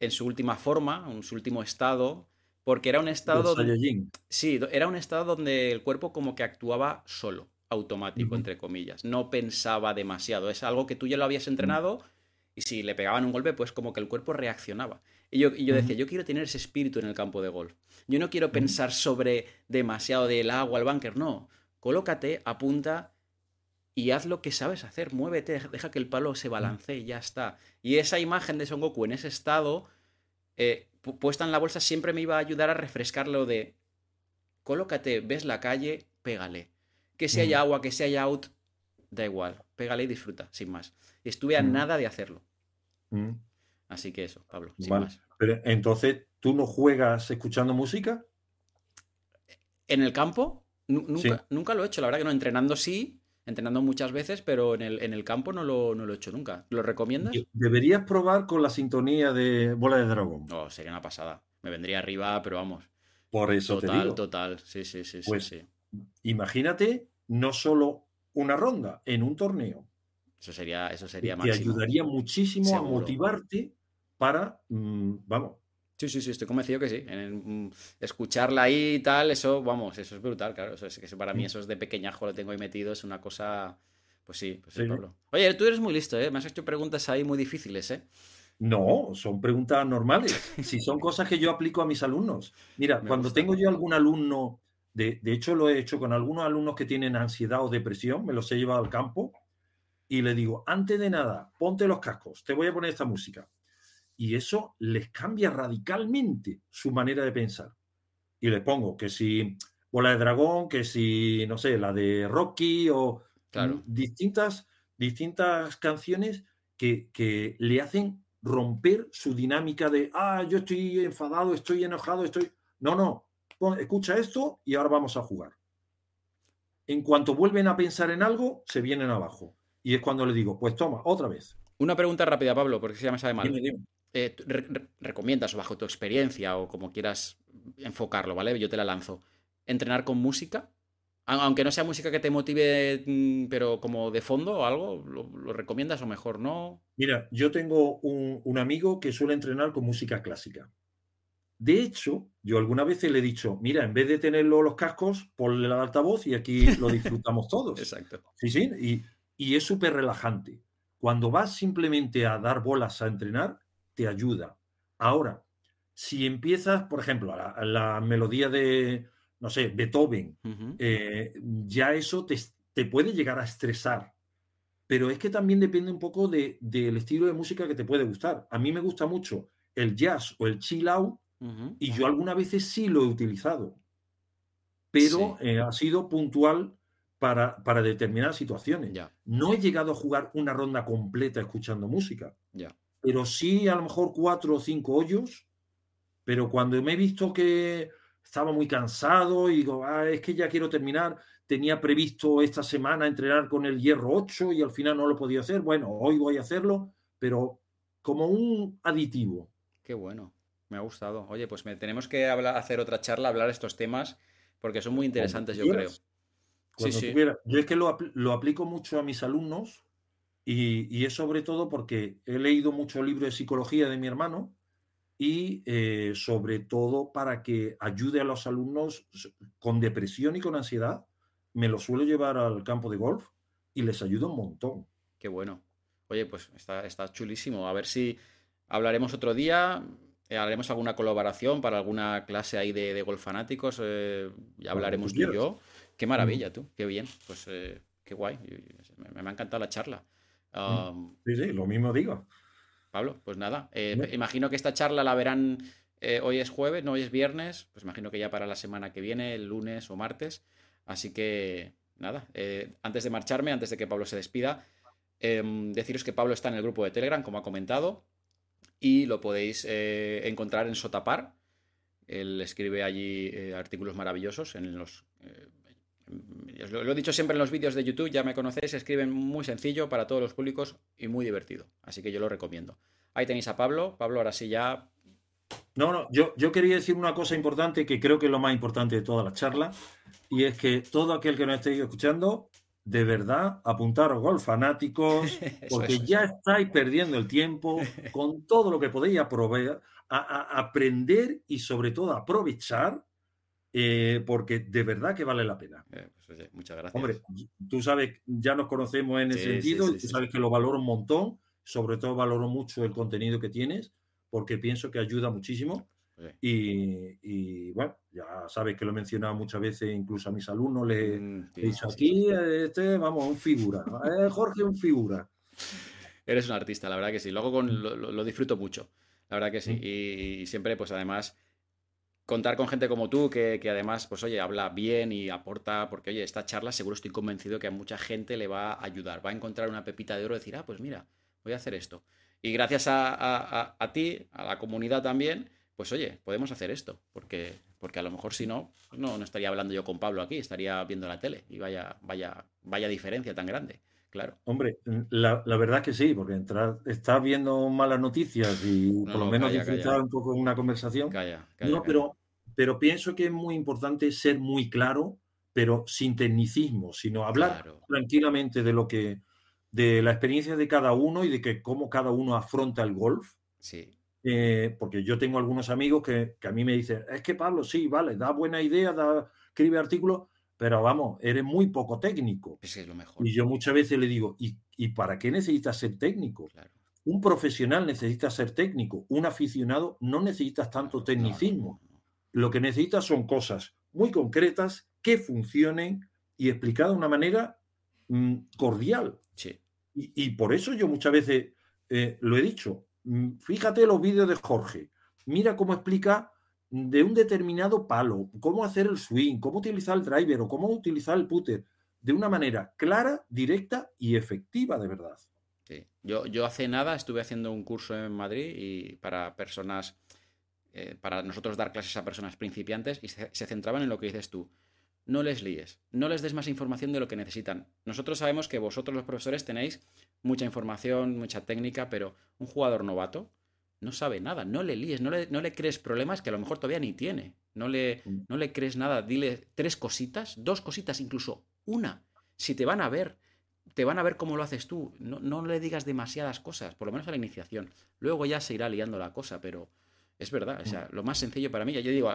en su última forma, en su último estado, porque era un estado. sí, era un estado donde el cuerpo como que actuaba solo, automático, entre comillas. No pensaba demasiado. Es algo que tú ya lo habías entrenado y si le pegaban un golpe, pues como que el cuerpo reaccionaba. Y yo, decía, yo quiero tener ese espíritu en el campo de golf. Yo no quiero pensar sobre demasiado del agua al bunker, no. Colócate, apunta y haz lo que sabes hacer. Muévete, deja que el palo se balancee y ya está. Y esa imagen de Son Goku en ese estado, eh, puesta en la bolsa, siempre me iba a ayudar a refrescarlo de colócate, ves la calle, pégale. Que si hay agua, que si hay out, da igual. Pégale y disfruta, sin más. Estuve a nada de hacerlo. Así que eso, Pablo. Pero entonces, ¿tú no juegas escuchando música? En el campo, nunca, nunca lo he hecho. La verdad que no, entrenando sí, entrenando muchas veces, pero en el, en el campo no lo, no lo, he hecho nunca. ¿Lo recomiendas? Deberías probar con la sintonía de Bola de Dragón. No, sería una pasada. Me vendría arriba, pero vamos. Por eso total, te digo. Total, sí, sí, sí. Pues sí. imagínate no solo una ronda, en un torneo. Eso sería, eso sería Te ayudaría muchísimo a motivarte para, mm, vamos. Sí, sí, sí, estoy convencido que sí. En, mm, escucharla ahí y tal, eso, vamos, eso es brutal, claro. Eso es, que para mí eso es de pequeñajo, lo tengo ahí metido, es una cosa. Pues sí, pues sí, Pablo. Oye, tú eres muy listo, ¿eh? Me has hecho preguntas ahí muy difíciles, ¿eh? No, son preguntas normales. si son cosas que yo aplico a mis alumnos. Mira, cuando tengo yo algún alumno, de, de, hecho lo he hecho con algunos alumnos que tienen ansiedad o depresión, me los he llevado al campo y le digo, antes de nada, ponte los cascos, te voy a poner esta música y eso les cambia radicalmente su manera de pensar. Y le pongo que si Bola de Dragón, que si, no sé, la de Rocky o distintas, distintas canciones que, que, le hacen romper su dinámica de, ah, yo estoy enfadado, estoy enojado, estoy... No, no, escucha esto y ahora vamos a jugar. En cuanto vuelven a pensar en algo, se vienen abajo. Y es cuando le digo, pues toma, otra vez. Una pregunta rápida, Pablo, porque se ya me sabe mal. Eh, recomiendas, o bajo tu experiencia, o como quieras enfocarlo, ¿vale? Yo te la lanzo. ¿Entrenar con música? Aunque no sea música que te motive, mm, pero como de fondo o algo, ¿lo, recomiendas o mejor no? Mira, yo tengo un, amigo que suele entrenar con música clásica. De hecho, yo alguna vez le he dicho, mira, en vez de tenerlo los cascos, ponle el altavoz y aquí lo disfrutamos todos. Exacto. Sí, sí, y, y es súper relajante. Cuando vas simplemente a dar bolas a entrenar, te ayuda. Ahora, si empiezas, por ejemplo, a la, melodía de, no sé, Beethoven, eh, ya eso te, puede llegar a estresar. Pero es que también depende un poco del estilo de música que te puede gustar. A mí me gusta mucho el jazz o el chill out y yo algunas veces sí lo he utilizado. Pero eh, ha sido puntual para, para determinadas situaciones. No he llegado a jugar una ronda completa escuchando música. Pero sí a lo mejor cuatro o cinco hoyos. Pero cuando me he visto que estaba muy cansado y digo, ah, es que ya quiero terminar, tenía previsto esta semana entrenar con el hierro 8 y al final no lo podía hacer. Bueno, hoy voy a hacerlo, pero como un aditivo. Qué bueno, me ha gustado. Oye, pues me, tenemos que hablar, hacer otra charla, hablar estos temas, porque son muy interesantes, yo creo. Sí, sí. Yo es que lo, lo, aplico mucho a mis alumnos y, y, es sobre todo porque he leído mucho libro de psicología de mi hermano y eh, sobre todo para que ayude a los alumnos con depresión y con ansiedad. Me lo suelo llevar al campo de golf y les ayuda un montón. Qué bueno. Oye, pues está, está chulísimo. A ver si hablaremos otro día. Eh, haremos alguna colaboración para alguna clase ahí de, de golf fanáticos. Eh, ya hablaremos tú y yo. Qué maravilla, tú. Qué bien. Pues qué guay. Me, me, ha encantado la charla. sí, sí, lo mismo digo. Pablo, pues nada, eh, imagino que esta charla la verán, eh, hoy es jueves, no hoy es viernes, pues imagino que ya para la semana que viene, el lunes o martes. Así que nada, eh, antes de marcharme, antes de que Pablo se despida, em, deciros que Pablo está en el grupo de Telegram, como ha comentado, y lo podéis encontrar en Sotapar. Él escribe allí artículos maravillosos en los lo, he dicho siempre en los vídeos de YouTube, ya me conocéis, escriben muy sencillo para todos los públicos y muy divertido. Así que yo lo recomiendo. Ahí tenéis a Pablo. Pablo, ahora sí ya. No, no, yo, yo quería decir una cosa importante que creo que es lo más importante de toda la charla, y es que todo aquel que nos esté escuchando, de verdad, apuntaros gol fanáticos, porque ya estáis perdiendo el tiempo con todo lo que podéis aprobar, a, aprender y sobre todo aprovechar eh, porque de verdad que vale la pena. Eh, pues, muchas gracias. Hombre, tú sabes, ya nos conocemos en ese sentido, tú sabes que lo valoro un montón, sobre todo valoro mucho el contenido que tienes, porque pienso que ayuda muchísimo. Y, bueno, ya sabes que lo he mencionado muchas veces, incluso a mis alumnos les mm, he dicho aquí, este, vamos, un figura. Eh, Jorge, un figura. Eres un artista, la verdad que sí. Luego con, mm. lo, disfruto mucho, la verdad que sí. Mm. y siempre, pues además contar con gente como tú, que, además, pues oye, habla bien y aporta, porque oye, esta charla seguro estoy convencido que a mucha gente le va a ayudar, va a encontrar una pepita de oro y decir, ah, pues mira, voy a hacer esto. Y gracias a, ti, a la comunidad también, pues oye, podemos hacer esto, porque, porque a lo mejor si no, no, no estaría hablando yo con Pablo aquí, estaría viendo la tele y vaya, vaya, vaya diferencia tan grande. Claro. Hombre, la, la verdad que sí, porque entrar, estás viendo malas noticias y por lo menos disfrutar un poco una conversación. Calla, no, pero pero pienso que es muy importante ser muy claro, pero sin tecnicismo, sino hablar tranquilamente de lo que, de la experiencia de cada uno y de que cómo cada uno afronta el golf. Sí. Eh, porque yo tengo algunos amigos que, a mí me dicen, es que Pablo, sí, vale, da buena idea, da, escribe artículos, pero vamos, eres muy poco técnico. Es lo mejor. Y yo muchas veces le digo, ¿y, y para qué necesitas ser técnico? Un profesional necesita ser técnico, un aficionado no necesitas tanto tecnicismo lo que necesitas son cosas muy concretas que funcionen y explicadas de una manera mm, cordial. Sí. Y, por eso yo muchas veces eh, lo he dicho. Mm, fíjate los vídeos de Jorge. Mira cómo explica de un determinado palo, cómo hacer el swing, cómo utilizar el driver o cómo utilizar el putter de una manera clara, directa y efectiva de verdad. Sí. Yo, yo hace nada estuve haciendo un curso en Madrid y para personas eh, para nosotros dar clases a personas principiantes y se, centraban en lo que dices tú. No les líes, no les des más información de lo que necesitan. Nosotros sabemos que vosotros los profesores tenéis mucha información, mucha técnica, pero un jugador novato no sabe nada, no le líes, no le, no le crees problemas que a lo mejor todavía ni tiene. No le, mm. no le crees nada, dile tres cositas, dos cositas, incluso una. Si te van a ver, te van a ver cómo lo haces tú. No, no le digas demasiadas cosas, por lo menos a la iniciación. Luego ya se irá liando la cosa, pero es verdad, o sea, lo más sencillo para mí, yo digo,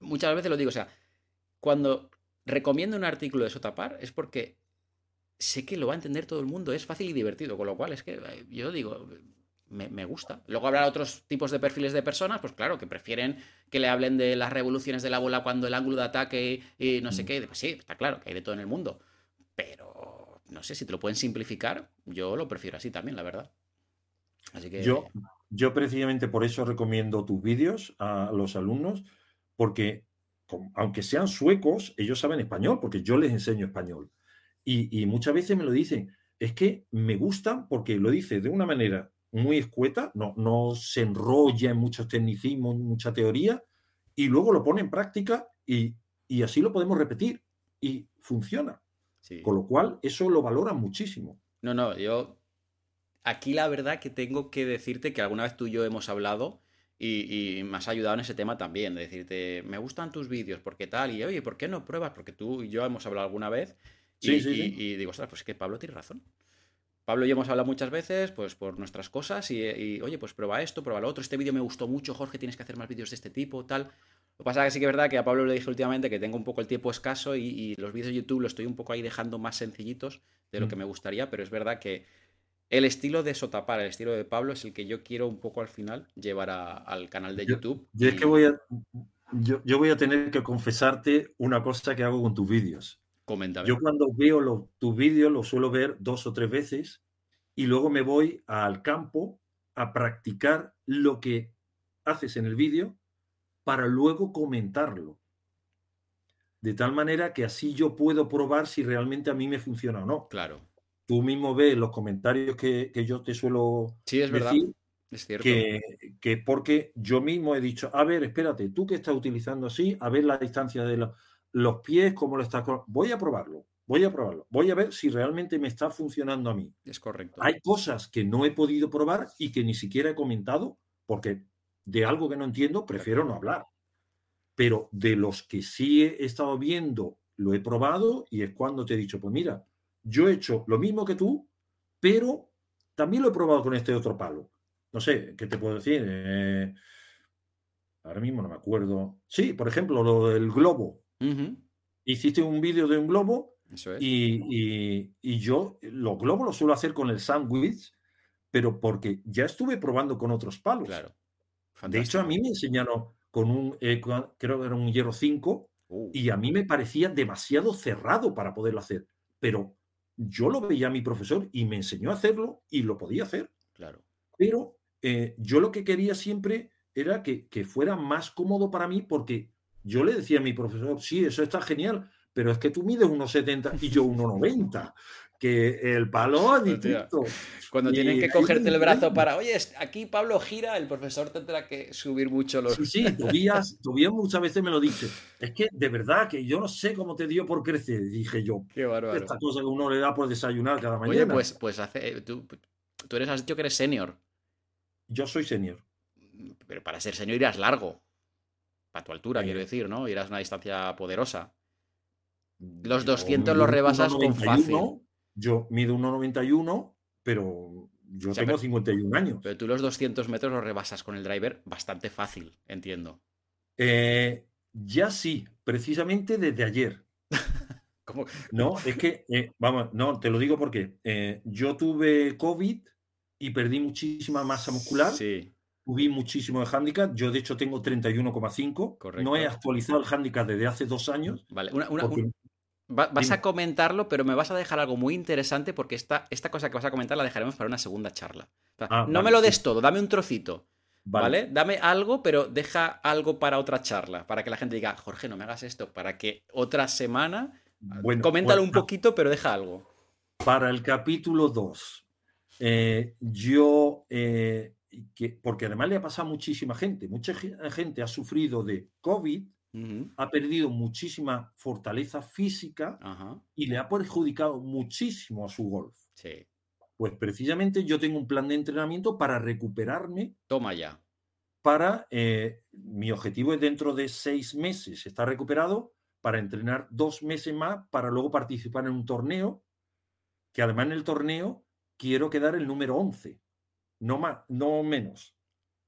muchas veces lo digo, o sea, cuando recomiendo un artículo de Sotapar es porque sé que lo va a entender todo el mundo, es fácil y divertido, con lo cual es que eh, yo digo, me, gusta. Luego habrá otros tipos de perfiles de personas, pues claro, que prefieren que le hablen de las revoluciones de la bola cuando el ángulo de ataque y, no sé mm. qué. Pues sí, está claro que hay de todo en el mundo. Pero no sé si te lo pueden simplificar, yo lo prefiero así también, la verdad. Así que. Yo, yo precisamente por eso recomiendo tus vídeos a los alumnos, porque aunque sean suecos, ellos saben español, porque yo les enseño español. Y, muchas veces me lo dicen, es que me gustan porque lo dice de una manera muy escueta, no, no se enrolla en muchos tecnicismos, mucha teoría, y luego lo pone en práctica y, así lo podemos repetir y funciona. Con lo cual, eso lo valora muchísimo. No, no, yo aquí la verdad que tengo que decirte que alguna vez tú y yo hemos hablado y, me has ayudado en ese tema también, de decirte, me gustan tus vídeos, porque tal, y oye, ¿por qué no pruebas? Porque tú y yo hemos hablado alguna vez y, y, digo, ostras, pues es que Pablo tiene razón. Pablo y yo hemos hablado muchas veces, pues por nuestras cosas, y, oye, pues prueba esto, prueba lo otro. Este vídeo me gustó mucho, Jorge, tienes que hacer más vídeos de este tipo, tal. Lo que pasa es que sí que es verdad que a Pablo le dije últimamente que tengo un poco el tiempo escaso y, los vídeos de YouTube los estoy un poco ahí dejando más sencillitos de lo mm. que me gustaría, pero es verdad que el estilo de Sotapar, el estilo de Pablo, es el que yo quiero un poco al final llevar al canal de YouTube. Yo, es que voy a, yo, voy a tener que confesarte una cosa que hago con tus vídeos. Coméntame. Yo cuando veo tus vídeos los suelo ver dos o tres veces y luego me voy al campo a practicar lo que haces en el vídeo para luego comentarlo. De tal manera que así yo puedo probar si realmente a mí me funciona o no. Claro tú mismo ves los comentarios que, yo te suelo sí, es decir, verdad. Es cierto. Que, porque yo mismo he dicho, a ver, espérate, tú que estás utilizando así, a ver la distancia de los pies, cómo lo estás. Voy a probarlo, voy a probarlo, voy a ver si realmente me está funcionando a mí. Es correcto. Hay cosas que no he podido probar y que ni siquiera he comentado, porque de algo que no entiendo prefiero no hablar. Pero de los que sí he estado viendo, lo he probado y es cuando te he dicho, pues mira, yo he hecho lo mismo que tú, pero también lo he probado con este otro palo. No sé, ¿qué te puedo decir? Eh, ahora mismo no me acuerdo. Sí, por ejemplo, lo del globo. Hiciste un vídeo de un globo y, yo los globos los suelo hacer con el sandwich, pero porque ya estuve probando con otros palos. Claro. De hecho, a mí me enseñaron con un, eh, creo que era un hierro 5, uh. y a mí me parecía demasiado cerrado para poderlo hacer. Pero yo lo veía a mi profesor y me enseñó a hacerlo y lo podía hacer. Claro. Pero eh, yo lo que quería siempre era que, fuera más cómodo para mí porque yo le decía a mi profesor, sí, eso está genial, pero es que tú mides unos 70 y yo 1,90 que el palo es distinto. Cuando tienen que cogerte el brazo para, oye, aquí Pablo gira, el profesor tendrá que subir mucho los... Sí, sí, Tobías, muchas veces me lo dice. Es que de verdad que yo no sé cómo te dio por crecer, dije yo. Qué bárbaro. Esta cosa que uno le da por desayunar cada mañana. Oye, pues, pues hace, eh, tú, tú eres, has dicho que eres senior. Yo soy senior. Pero para ser senior irás largo. Para tu altura, quiero decir, ¿no? Irás a una distancia poderosa. Los 200 los rebasas con fácil. Yo mido 1,91, pero yo tengo 51 años. Pero tú los 200 metros los rebasas con el driver bastante fácil, entiendo. Eh, ya sí, precisamente desde ayer. ¿Cómo? No, es que, eh, vamos, no, te lo digo porque eh, yo tuve COVID y perdí muchísima masa muscular. Sí. Tuve muchísimo de handicap. Yo, de hecho, tengo 31,5. No he actualizado el handicap desde hace dos años. Vale, una, vas a comentarlo, pero me vas a dejar algo muy interesante porque esta, esta cosa que vas a comentar la dejaremos para una segunda charla. Ah, no me lo des todo, dame un trocito. Vale. Dame algo, pero deja algo para otra charla, para que la gente diga, Jorge, no me hagas esto, para que otra semana. Bueno, coméntalo pues, un poquito, pero deja algo. Para el capítulo 2, eh, yo, eh, porque además le ha pasado a muchísima gente, mucha gente ha sufrido de COVID ha perdido muchísima fortaleza física y le ha perjudicado muchísimo a su golf. Sí. Pues precisamente yo tengo un plan de entrenamiento para recuperarme. Toma ya. Para, eh, mi objetivo es dentro de seis meses estar recuperado para entrenar dos meses más para luego participar en un torneo, que además en el torneo quiero quedar el número 11, no más, no menos.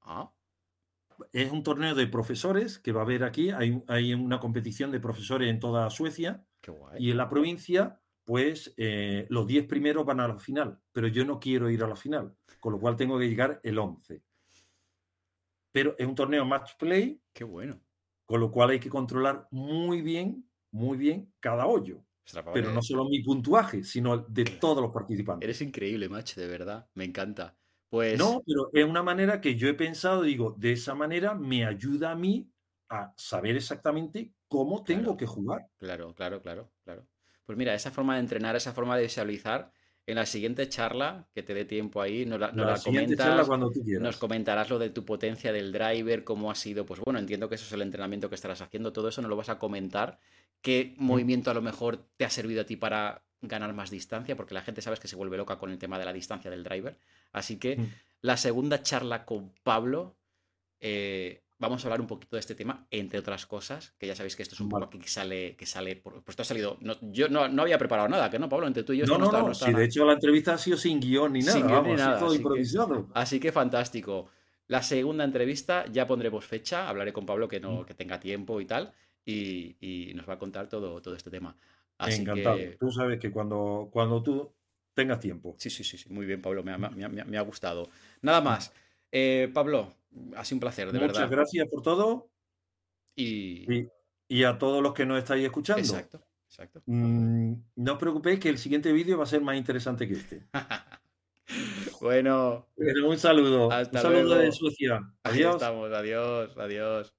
Ah es un torneo de profesores que va a haber aquí. Hay, una competición de profesores en toda Suecia. Y en la provincia, pues eh, los 10 primeros van a la final. Pero yo no quiero ir a la final. Con lo cual tengo que llegar el 11. Pero es un torneo match play. Qué bueno. Con lo cual hay que controlar muy bien, muy bien cada hoyo. Pero no solo mi puntuaje, sino de todos los participantes. Eres increíble, match, de verdad. Me encanta. Pues... No, pero es una manera que yo he pensado, digo, de esa manera me ayuda a mí a saber exactamente cómo tengo que jugar. Claro, claro, claro, claro. Pues mira, esa forma de entrenar, esa forma de visualizar, en la siguiente charla, que te dé tiempo ahí, nos la, comentas, cuando tú nos comentarás lo de tu potencia del driver, cómo ha sido, pues bueno, entiendo que eso es el entrenamiento que estarás haciendo, todo eso no lo vas a comentar, qué mm. movimiento a lo mejor te ha servido a ti para ganar más distancia, porque la gente sabes que se vuelve loca con el tema de la distancia del driver. Así que mm. la segunda charla con Pablo, eh, vamos a hablar un poquito de este tema, entre otras cosas, que ya sabéis que esto es un poco aquí que sale, que sale, por, pues esto ha salido, yo no, había preparado nada, que no, Pablo, entre tú y yo. No, no, no, no, de hecho la entrevista ha sido sin guion ni nada, sin guion ni nada, todo así improvisado. Que, así que fantástico. La segunda entrevista ya pondremos fecha, hablaré con Pablo que, no, mm. que tenga tiempo y tal, y, nos va a contar todo, todo este tema. Así Encantado. Tú sabes que cuando, cuando tú tengas tiempo. Sí, sí, sí, sí. muy bien, Pablo, me ha, me ha gustado. Nada más. Eh, Pablo, ha sido un placer, de verdad. Muchas gracias por todo. Y... y... a todos los que nos estáis escuchando. Exacto, exacto. Mm, no os preocupéis que el siguiente vídeo va a ser más interesante que este. bueno. un saludo. un saludo de Suecia. Adiós. estamos, adiós, adiós.